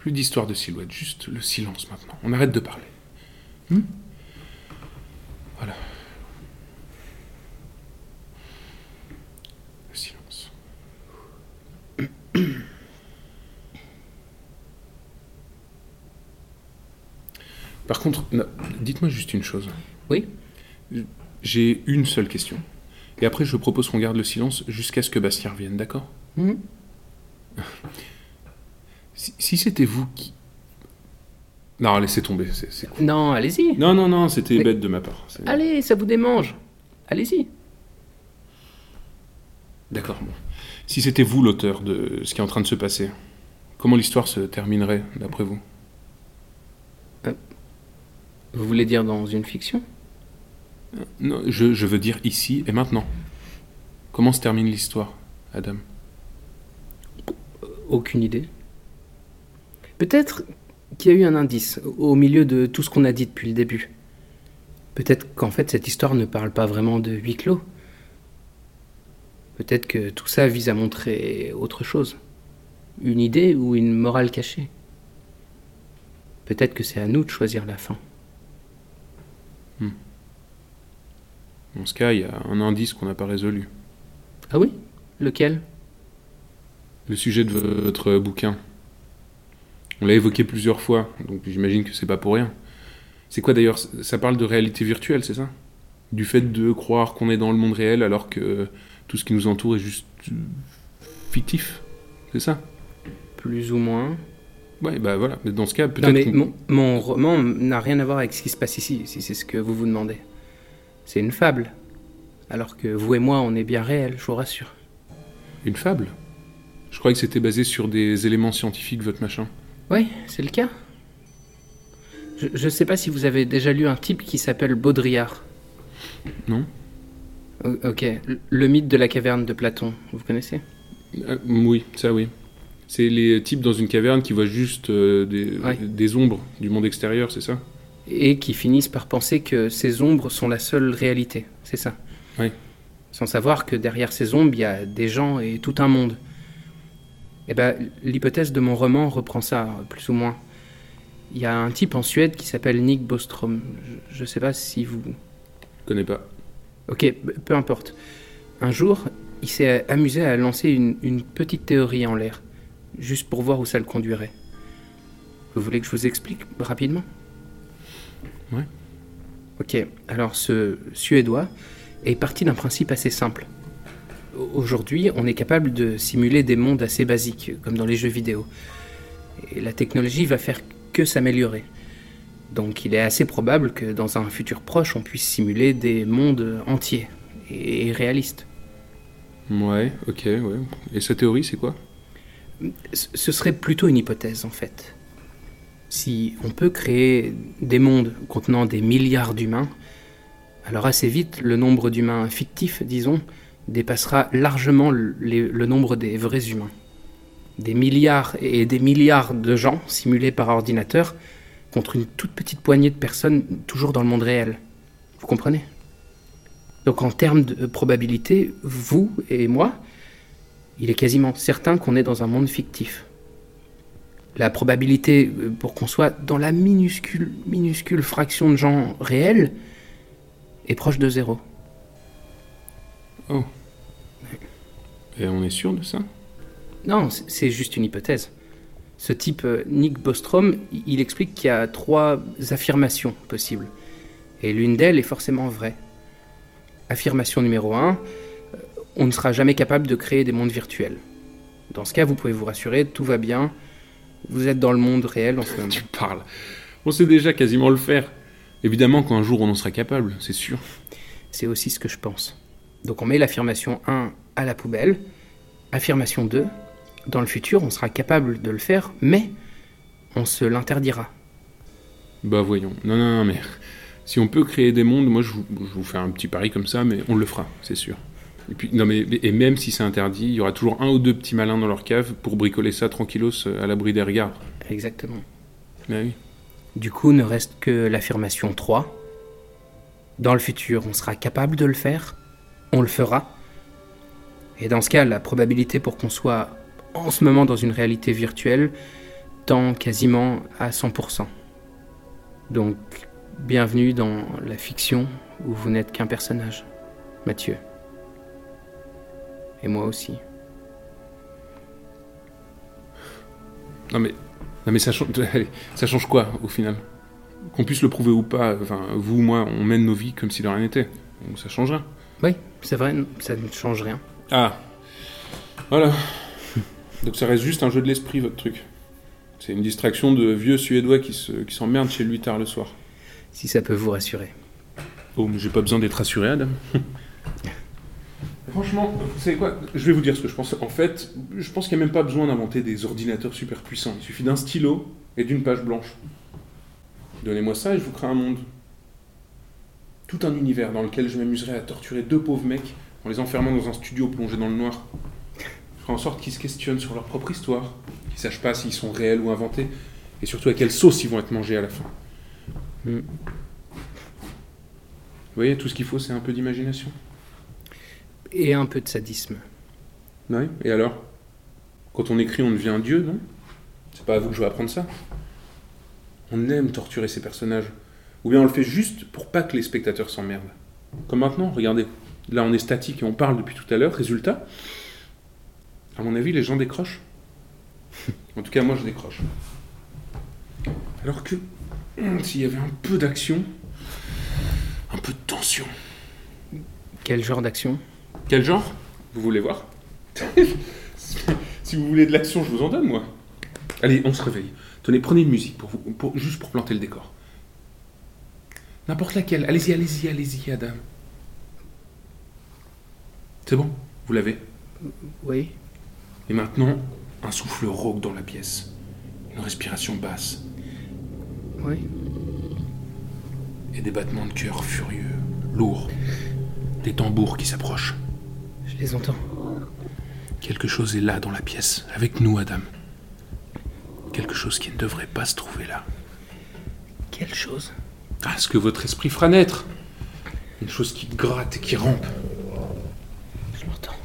Plus d'histoire de silhouette, juste le silence maintenant. On arrête de parler. Hmm voilà. Le silence. Par contre, dites-moi juste une chose. Oui J'ai une seule question. Et après, je propose qu'on garde le silence jusqu'à ce que Bastien revienne, d'accord Mhm. Si, si c'était vous qui... Non, laissez tomber, c'est cool. Non, allez-y. Non, non, non, c'était Mais- bête de ma part. Allez, ça vous démange. Allez-y. D'accord, bon. Si c'était vous l'auteur de ce qui est en train de se passer, comment l'histoire se terminerait, d'après vous? Vous voulez dire dans une fiction? Non, je, je veux dire ici et maintenant. Comment se termine l'histoire Adam? Aucune idée. Peut-être qu'il y a eu un indice au milieu de tout ce qu'on a dit depuis le début. Peut-être qu'en fait cette histoire ne parle pas vraiment de huis clos. Peut-être que tout ça vise à montrer autre chose. Une idée ou une morale cachée. Peut-être que c'est à nous de choisir la fin. Dans ce cas, il y a un indice qu'on n'a pas résolu. Ah oui? Lequel? Le sujet de votre bouquin. On l'a évoqué plusieurs fois, donc j'imagine que c'est pas pour rien. C'est quoi d'ailleurs? Ça parle de réalité virtuelle, c'est ça? Du fait de croire qu'on est dans le monde réel alors que tout ce qui nous entoure est juste fictif. C'est ça? Plus ou moins. Ouais, bah voilà. Mais dans ce cas, Non, peut-être. mais qu'on- mon, mon roman n'a rien à voir avec ce qui se passe ici, si c'est ce que vous vous demandez. C'est une fable. Alors que vous et moi, on est bien réels, je vous rassure. Une fable? Je croyais que c'était basé sur des éléments scientifiques, votre machin. Oui, c'est le cas. Je, je sais pas si vous avez déjà lu un type qui s'appelle Baudrillard. Non O- ok, le- le mythe de la caverne de Platon, vous connaissez? Ah, Oui, ça oui. C'est les types dans une caverne qui voient juste euh, des, Ouais. des ombres du monde extérieur, c'est ça? Et qui finissent par penser que ces ombres sont la seule réalité, c'est ça Oui. Sans savoir que derrière ces ombres, il y a des gens et tout un monde. Eh ben, l'hypothèse de mon roman reprend ça, plus ou moins. Il y a un type en Suède qui s'appelle Nick Bostrom. Je, je sais pas si vous... Je connais pas. Ok, peu importe. Un jour, il s'est amusé à lancer une, une petite théorie en l'air, juste pour voir où ça le conduirait. Vous voulez que je vous explique rapidement? Ouais. Ok, alors ce Suédois est parti d'un principe assez simple. Au- Aujourd'hui, on est capable de simuler des mondes assez basiques, comme dans les jeux vidéo. Et la technologie va faire que s'améliorer. Donc il est assez probable que dans un futur proche, on puisse simuler des mondes entiers et réalistes. Ouais, ok, ouais. Et sa théorie, c'est quoi? Ce serait plutôt une hypothèse en fait. Si on peut créer des mondes contenant des milliards d'humains, alors assez vite le nombre d'humains fictifs, disons, dépassera largement le, nombre des vrais humains. Des milliards et des milliards de gens simulés par ordinateur contre une toute petite poignée de personnes toujours dans le monde réel. Vous comprenez? Donc en termes de probabilité, vous et moi, il est quasiment certain qu'on est dans un monde fictif. La probabilité euh, pour qu'on soit dans la minuscule, minuscule fraction de gens réels est proche de zéro. Et on est sûr de ça? Non, c'est juste une hypothèse. Ce type, euh, Nick Bostrom, il explique qu'il y a trois affirmations possibles. Et l'une d'elles est forcément vraie. Affirmation numéro un, euh, on ne sera jamais capable de créer des mondes virtuels. Dans ce cas, vous pouvez vous rassurer, tout va bien. Vous êtes dans le monde réel en ce moment. Tu parles. On sait déjà quasiment le faire. Évidemment qu'un jour on en sera capable, c'est sûr. C'est aussi ce que je pense. Donc on met l'affirmation 1 à la poubelle. Affirmation 2, dans le futur, on sera capable de le faire, mais on se l'interdira. Bah voyons. Non, non, non, mais si on peut créer des mondes, moi je vous, je vous fais un petit pari comme ça, mais on le fera, c'est sûr. Et puis, non, mais et même si c'est interdit, il y aura toujours un ou deux petits malins dans leur cave pour bricoler ça tranquillos euh, à l'abri des regards. Exactement. Mais oui. Du coup, ne reste que l'affirmation 3. Dans le futur, on sera capable de le faire, on le fera. Et dans ce cas, la probabilité pour qu'on soit en ce moment dans une réalité virtuelle tend quasiment à 100%. Donc, bienvenue dans la fiction où vous n'êtes qu'un personnage, Mathieu. Et moi aussi. Non mais, non mais ça, change, allez, ça change quoi au final? Qu'on puisse le prouver ou pas, enfin vous ou moi, on mène nos vies comme si de rien n'était. Donc ça changera. Oui, c'est vrai, ça ne change rien. Ah, voilà. Donc ça reste juste un jeu de l'esprit votre truc. C'est une distraction de vieux suédois qui se, qui s'emmerdent chez lui tard le soir. Si ça peut vous rassurer. Oh, mais j'ai pas besoin d'être rassuré, Adam. Franchement, vous savez quoi Je vais vous dire ce que je pense. En fait, je pense qu'il n'y a même pas besoin d'inventer des ordinateurs super puissants. Il suffit d'un stylo et d'une page blanche. Donnez-moi ça et je vous crée un monde. Tout un univers dans lequel je m'amuserai à torturer deux pauvres mecs en les enfermant dans un studio plongé dans le noir. ferai en sorte qu'ils se questionnent sur leur propre histoire, qu'ils sachent pas s'ils sont réels ou inventés, et surtout à quelle sauce ils vont être mangés à la fin. Mm. Vous voyez, tout ce qu'il faut, c'est un peu d'imagination. Et un peu de sadisme. Oui, et alors? Quand on écrit, on devient un dieu, non? C'est pas à vous que je vais apprendre ça. On aime torturer ces personnages. Ou bien on le fait juste pour pas que les spectateurs s'emmerdent. Comme maintenant, regardez. Là, on est statique et on parle depuis tout à l'heure. Résultat, à mon avis, les gens décrochent. En tout cas, moi, je décroche. Alors que hum, s'il y avait un peu d'action, un peu de tension. Quel genre d'action? Quel genre Vous voulez voir Si vous voulez de l'action, je vous en donne, moi. Allez, on se réveille. Tenez, prenez une musique, pour vous, pour- juste pour planter le décor. N'importe laquelle. Allez-y, allez-y, allez-y, Adam. C'est bon Vous l'avez Oui. Et maintenant, un souffle rauque dans la pièce. Une respiration basse. Oui. Et des battements de cœur furieux, lourds. Des tambours qui s'approchent. Je les entends. Quelque chose est là dans la pièce, avec nous, Adam. Quelque chose qui ne devrait pas se trouver là. Quelle chose? Ah, ce que votre esprit fera naître. Une chose qui gratte et qui rampe. Je l'entends.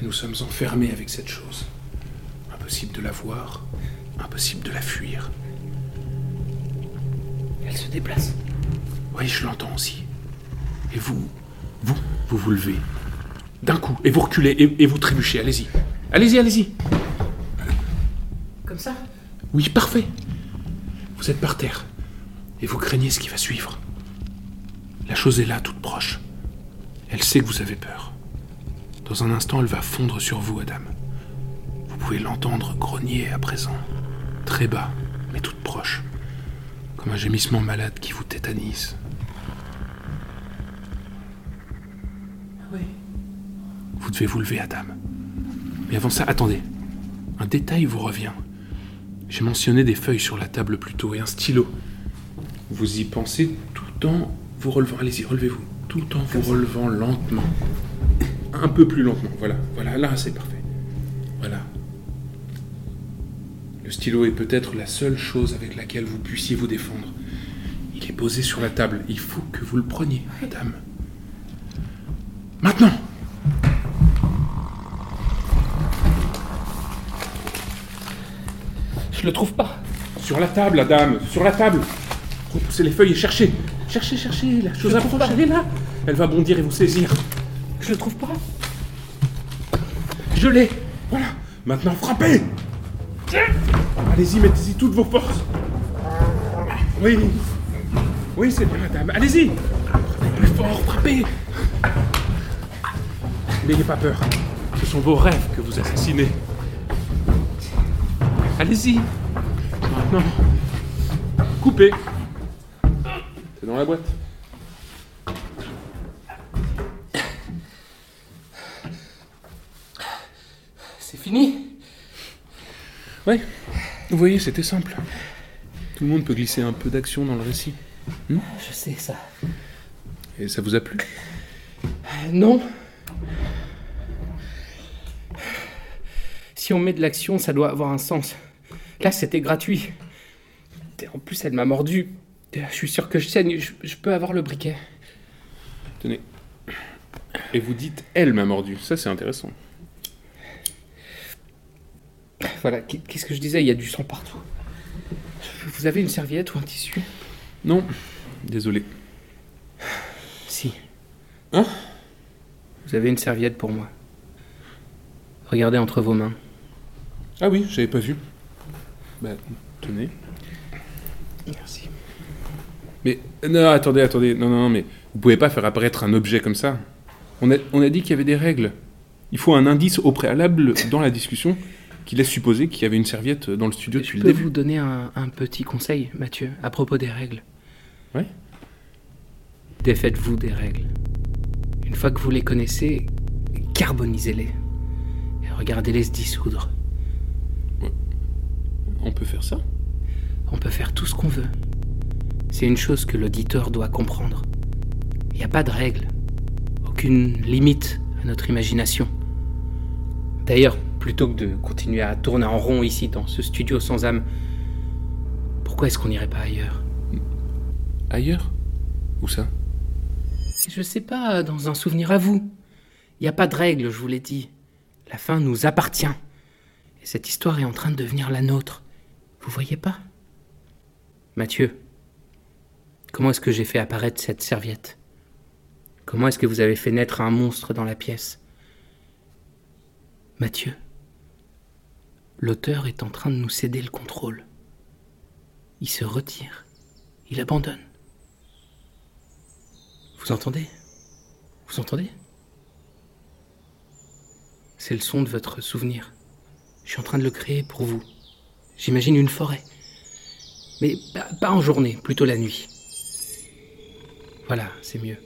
Et nous sommes enfermés avec cette chose. Impossible de la voir, impossible de la fuir. Elle se déplace. Oui, je l'entends aussi. Et vous, vous, vous vous levez. D'un coup, et vous reculez, et, et vous trébuchez, allez-y. Allez-y, allez-y. Comme ça? Oui, parfait. Vous êtes par terre. Et vous craignez ce qui va suivre. La chose est là, toute proche. Elle sait que vous avez peur. Dans un instant, elle va fondre sur vous, Adam. Vous pouvez l'entendre grogner à présent. Très bas, mais toute proche. Comme un gémissement malade qui vous tétanise. Vous devez vous lever, Adam. Mais avant ça, attendez. Un détail vous revient. J'ai mentionné des feuilles sur la table plus tôt et un stylo. Vous y pensez tout en vous relevant. Allez-y, relevez-vous. Tout en vous relevant lentement. Un peu plus lentement. Voilà, voilà, là c'est parfait. Voilà. Le stylo est peut-être la seule chose avec laquelle vous puissiez vous défendre. Il est posé sur la table. Il faut que vous le preniez, madame. Maintenant Je le trouve pas. Sur la table, la dame, sur la table. Repoussez les feuilles et cherchez. Cherchez, cherchez, la chose approche, elle est là. Elle va bondir et vous saisir. Je le trouve pas. Je l'ai. Voilà. Maintenant, frappez. Allez-y, mettez-y toutes vos forces. Oui. Oui, c'est bien, madame. Allez-y. Frappez plus fort, frappez. N'ayez pas peur. Ce sont vos rêves que vous assassinez. Allez-y. Maintenant. Coupez. C'est dans la boîte. C'est fini Ouais. Vous voyez, c'était simple. Tout le monde peut glisser un peu d'action dans le récit. Je sais ça. Et ça vous a plu? Non. Si on met de l'action, ça doit avoir un sens. Là, c'était gratuit. En plus, elle m'a mordu. Je suis sûr que je saigne. Je, je peux avoir le briquet. Tenez. Et vous dites elle m'a mordu. Ça, c'est intéressant. Voilà, qu'est- qu'est-ce que je disais? Il y a du sang partout. Vous avez une serviette ou un tissu? Non. Désolé. Si. Hein? Vous avez une serviette pour moi. Regardez entre vos mains. Ah oui, j'avais pas vu. Bah, tenez. Merci. Mais non, attendez, attendez. Non, non, non, mais vous pouvez pas faire apparaître un objet comme ça. On a, on a dit qu'il y avait des règles. Il faut un indice au préalable dans la discussion qui laisse supposer qu'il y avait une serviette dans le studio Je depuis le peux début. vous donner un, un petit conseil, Mathieu, à propos des règles. Ouais. Défaites-vous des règles. Une fois que vous les connaissez, carbonisez-les. Et regardez-les se dissoudre. On peut faire ça On peut faire tout ce qu'on veut. C'est une chose que l'auditeur doit comprendre. Il n'y a pas de règles. Aucune limite à notre imagination. D'ailleurs, plutôt que de continuer à tourner en rond ici dans ce studio sans âme, pourquoi est-ce qu'on n'irait pas ailleurs? Ailleurs? Où ça? Je sais pas, dans un souvenir à vous. Il n'y a pas de règle, je vous l'ai dit. La fin nous appartient. Et cette histoire est en train de devenir la nôtre. Vous voyez pas? Mathieu, comment est-ce que j'ai fait apparaître cette serviette? Comment est-ce que vous avez fait naître un monstre dans la pièce? Mathieu, l'auteur est en train de nous céder le contrôle. Il se retire, il abandonne. Vous entendez? Vous entendez? C'est le son de votre souvenir. Je suis en train de le créer pour vous. J'imagine une forêt. Mais pas, en journée, plutôt la nuit. Voilà, c'est mieux.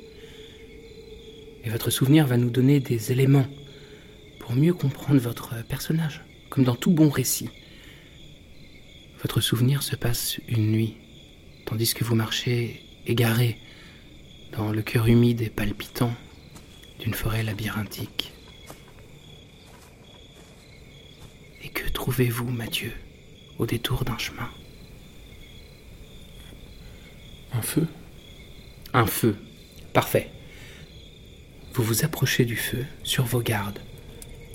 Et votre souvenir va nous donner des éléments pour mieux comprendre votre personnage, comme dans tout bon récit. Votre souvenir se passe une nuit, tandis que vous marchez égaré dans le cœur humide et palpitant d'une forêt labyrinthique. Et que trouvez-vous, Mathieu, au détour d'un chemin Un feu? Un feu. Parfait. Vous vous approchez du feu sur vos gardes,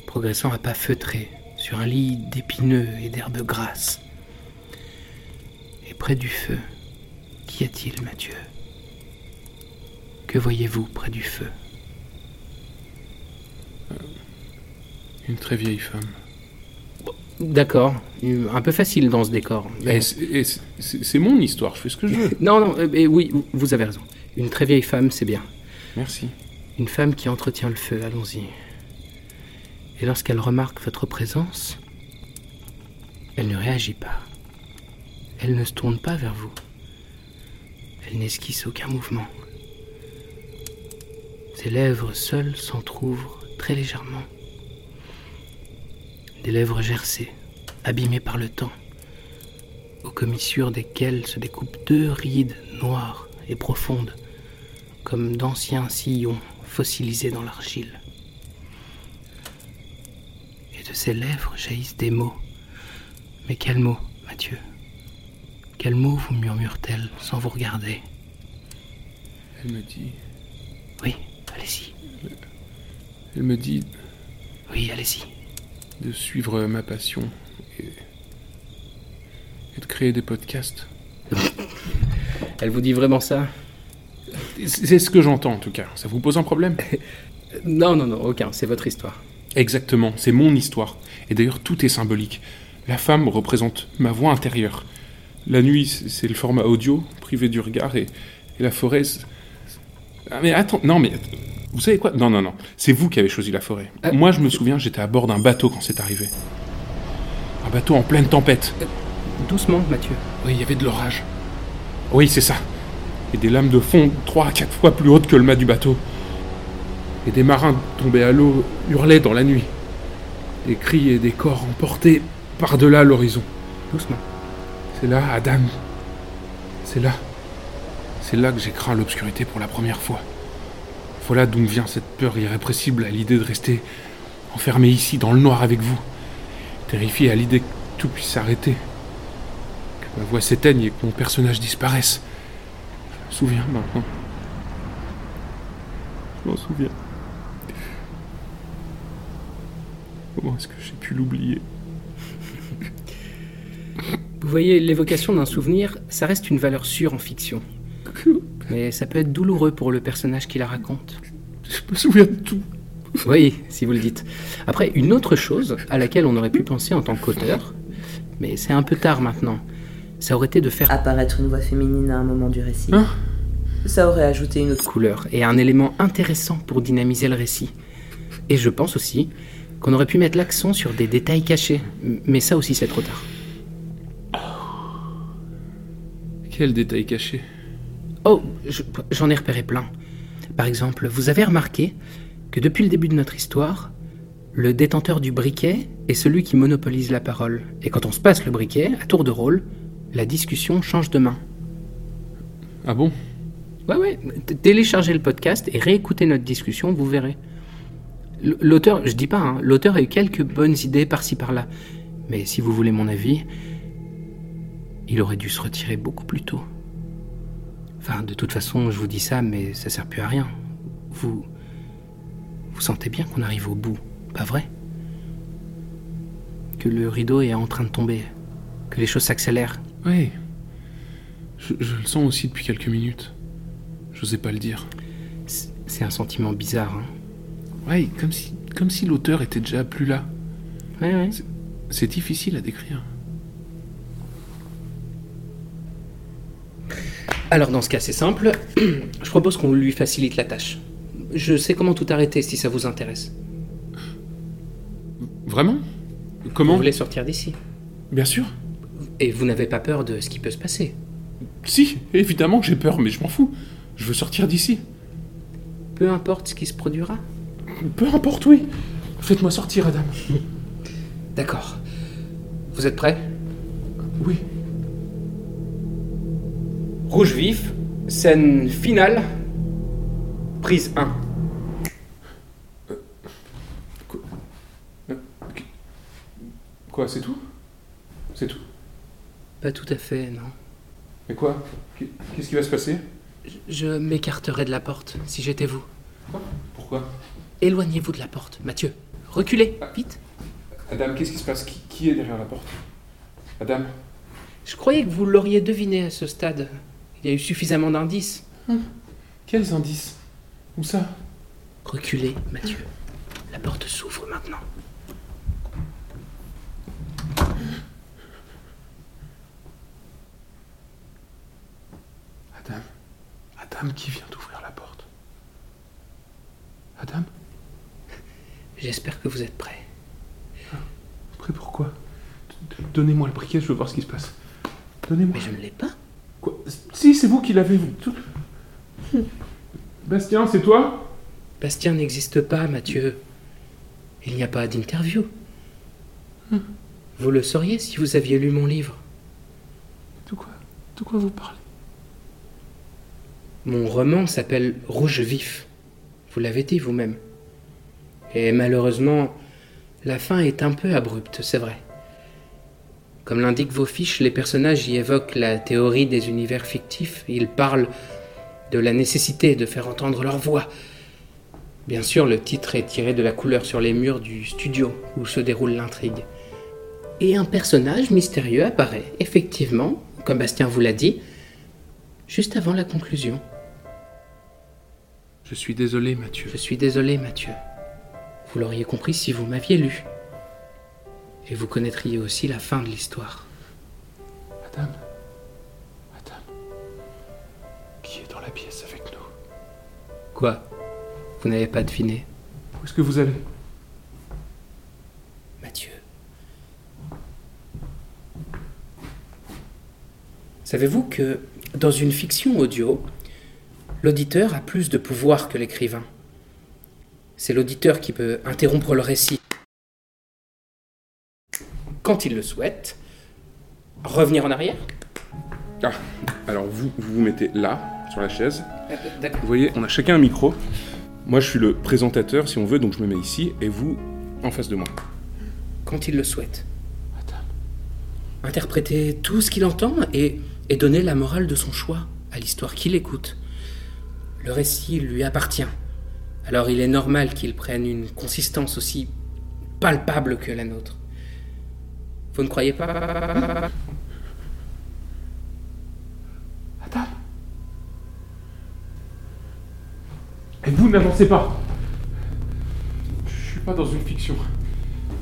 progressant à pas feutrés sur un lit d'épineux et d'herbes grasses. Et près du feu, qu'y a-t-il, Mathieu? Que voyez-vous près du feu? Une très vieille femme. D'accord, un peu facile dans ce décor. C'est mon histoire, je fais ce que je veux. Non, non, euh, mais oui, vous avez raison. Une très vieille femme, c'est bien. Merci. Une femme qui entretient le feu, allons-y. Et lorsqu'elle remarque votre présence, elle ne réagit pas. Elle ne se tourne pas vers vous. Elle n'esquisse aucun mouvement. Ses lèvres seules s'entr'ouvrent très légèrement. Des lèvres gercées, abîmées par le temps, aux commissures desquelles se découpent deux rides noires et profondes, comme d'anciens sillons fossilisés dans l'argile. Et de ses lèvres jaillissent des mots. Mais quels mots, Mathieu? Quels mots vous murmure-t-elle sans vous regarder? Elle me dit. Oui, allez-y. Elle me dit Oui, allez-y. De suivre ma passion et, et de créer des podcasts. Elle vous dit vraiment ça? C'est ce que j'entends en tout cas. Ça vous pose un problème? Non, non, non, aucun. C'est votre histoire. Exactement, c'est mon histoire. Et d'ailleurs, tout est symbolique. La femme représente ma voix intérieure. La nuit, c'est le format audio, privé du regard, et, et la forêt. Ah, mais attends, non, mais. Vous savez quoi? Non, non, non. C'est vous qui avez choisi la forêt. Euh. Moi, je me souviens, j'étais à bord d'un bateau quand c'est arrivé. Un bateau en pleine tempête. Doucement, Mathieu. Oui, il y avait de l'orage. Oui, c'est ça. Et des lames de fond trois à quatre fois plus hautes que le mât du bateau. Et des marins tombés à l'eau hurlaient dans la nuit. Des cris et des corps emportés par-delà l'horizon. Doucement. C'est là, Adam. C'est là. C'est là que j'ai craint l'obscurité pour la première fois. Voilà d'où me vient cette peur irrépressible à l'idée de rester enfermé ici dans le noir avec vous. Terrifié à l'idée que tout puisse s'arrêter. Que ma voix s'éteigne et que mon personnage disparaisse. Je me souviens maintenant. Je m'en souviens. Comment est-ce que j'ai pu l'oublier? Vous voyez, l'évocation d'un souvenir, ça reste une valeur sûre en fiction. Mais ça peut être douloureux pour le personnage qui la raconte. Je me souviens de tout. Oui, si vous le dites. Après, une autre chose à laquelle on aurait pu penser en tant qu'auteur, mais c'est un peu tard maintenant, ça aurait été de faire Apparaître une voix féminine à un moment du récit. Hein Ça aurait ajouté une autre couleur et un élément intéressant pour dynamiser le récit. Et je pense aussi qu'on aurait pu mettre l'accent sur des détails cachés, mais ça aussi c'est trop tard. Quel détail caché Oh, je- j'en ai repéré plein. Par exemple, vous avez remarqué que depuis le début de notre histoire, le détenteur du briquet est celui qui monopolise la parole. Et quand on se passe le briquet, à tour de rôle, la discussion change de main. Ah bon? Ouais, ouais, téléchargez le podcast et réécoutez notre discussion, vous verrez. L'auteur, je dis pas, hein, l'auteur a eu quelques bonnes idées par-ci par-là. Mais si vous voulez mon avis, il aurait dû se retirer beaucoup plus tôt. Enfin, de toute façon, je vous dis ça, mais ça sert plus à rien. Vous. Vous sentez bien qu'on arrive au bout, pas vrai? Que le rideau est en train de tomber, que les choses s'accélèrent. Ouais. Je, je le sens aussi depuis quelques minutes. J'osais pas le dire. C'est c'est un sentiment bizarre, hein. Ouais, comme si, comme si l'auteur était déjà plus là. Ouais, ouais. C'est difficile à décrire. Alors dans ce cas, c'est simple. Je propose qu'on lui facilite la tâche. Je sais comment tout arrêter si ça vous intéresse. Vraiment? Vous Comment voulez sortir d'ici. Bien sûr. Et vous n'avez pas peur de ce qui peut se passer. Si, évidemment que j'ai peur, mais je m'en fous. Je veux sortir d'ici. Peu importe ce qui se produira. Peu importe, oui. Faites-moi sortir, Adam. D'accord. Vous êtes prêts Oui. Rouge vif, scène finale, prise 1. Quoi, c'est tout? C'est tout? Pas tout à fait, non. Mais quoi? Qu'est-ce qui va se passer? Je- Je m'écarterai de la porte si j'étais vous. Pourquoi? Éloignez-vous de la porte, Mathieu. Reculez, vite. Adam, qu'est-ce qui se passe? Qui, qui est derrière la porte? Adam? Je croyais que vous l'auriez deviné à ce stade. Il y a eu suffisamment d'indices. Quels indices? Où ça? Reculez, Mathieu. La porte s'ouvre maintenant. Adam Adam qui vient d'ouvrir la porte. Adam? J'espère que vous êtes prêts. Après pourquoi D- Donnez-moi le briquet, je veux voir ce qui se passe. Donnez-moi. Mais je ne l'ai pas. C'est vous qui l'avez. Tout- Bastien, c'est toi? Bastien n'existe pas, Mathieu. Il n'y a pas d'interview. Vous le sauriez si vous aviez lu mon livre. De quoi? De quoi vous parlez? Mon roman s'appelle Rouge vif. Vous l'avez dit vous-même. Et malheureusement, la fin est un peu abrupte, c'est vrai. Comme l'indiquent vos fiches, les personnages y évoquent la théorie des univers fictifs. Ils parlent de la nécessité de faire entendre leur voix. Bien sûr, le titre est tiré de la couleur sur les murs du studio où se déroule l'intrigue. Et un personnage mystérieux apparaît, effectivement, comme Bastien vous l'a dit, juste avant la conclusion. Je suis désolé, Mathieu. Je suis désolé, Mathieu. Vous l'auriez compris si vous m'aviez lu. Et vous connaîtriez aussi la fin de l'histoire. Adam. Adam. Qui est dans la pièce avec nous? Quoi? Vous n'avez pas deviné? Où est-ce que vous allez? Mathieu. Savez-vous que dans une fiction audio, l'auditeur a plus de pouvoir que l'écrivain? C'est l'auditeur qui peut interrompre le récit quand il le souhaite, revenir en arrière. Ah, alors vous, vous vous mettez là, sur la chaise. D'accord. Vous voyez, on a chacun un micro. Moi, je suis le présentateur, si on veut, donc je me mets ici, et vous, en face de moi. Quand il le souhaite. Interpréter tout ce qu'il entend et, et donner la morale de son choix à l'histoire qu'il écoute. Le récit lui appartient. Alors il est normal qu'il prenne une consistance aussi palpable que la nôtre. Vous ne croyez pas Adam Et vous n'avancez pas Je suis pas dans une fiction.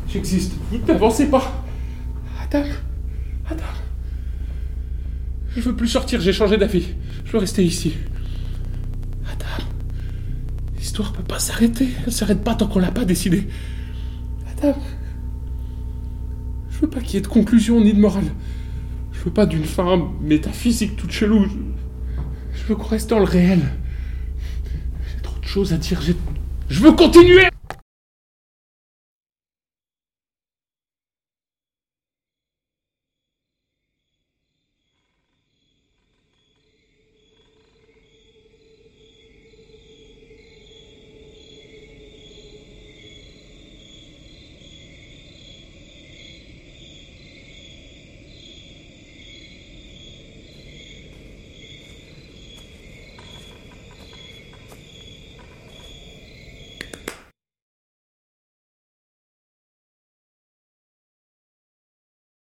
J'existe. Vous n'avancez pas Adam Adam Je veux plus sortir, j'ai changé d'avis. Je veux rester ici. Adam L'histoire peut pas s'arrêter. Elle s'arrête pas tant qu'on l'a pas décidé. Adam Je veux pas qu'il y ait de conclusion ni de morale. Je veux pas d'une fin métaphysique toute chelou. Je, veux qu'on reste dans le réel. J'ai trop de choses à dire. Je veux continuer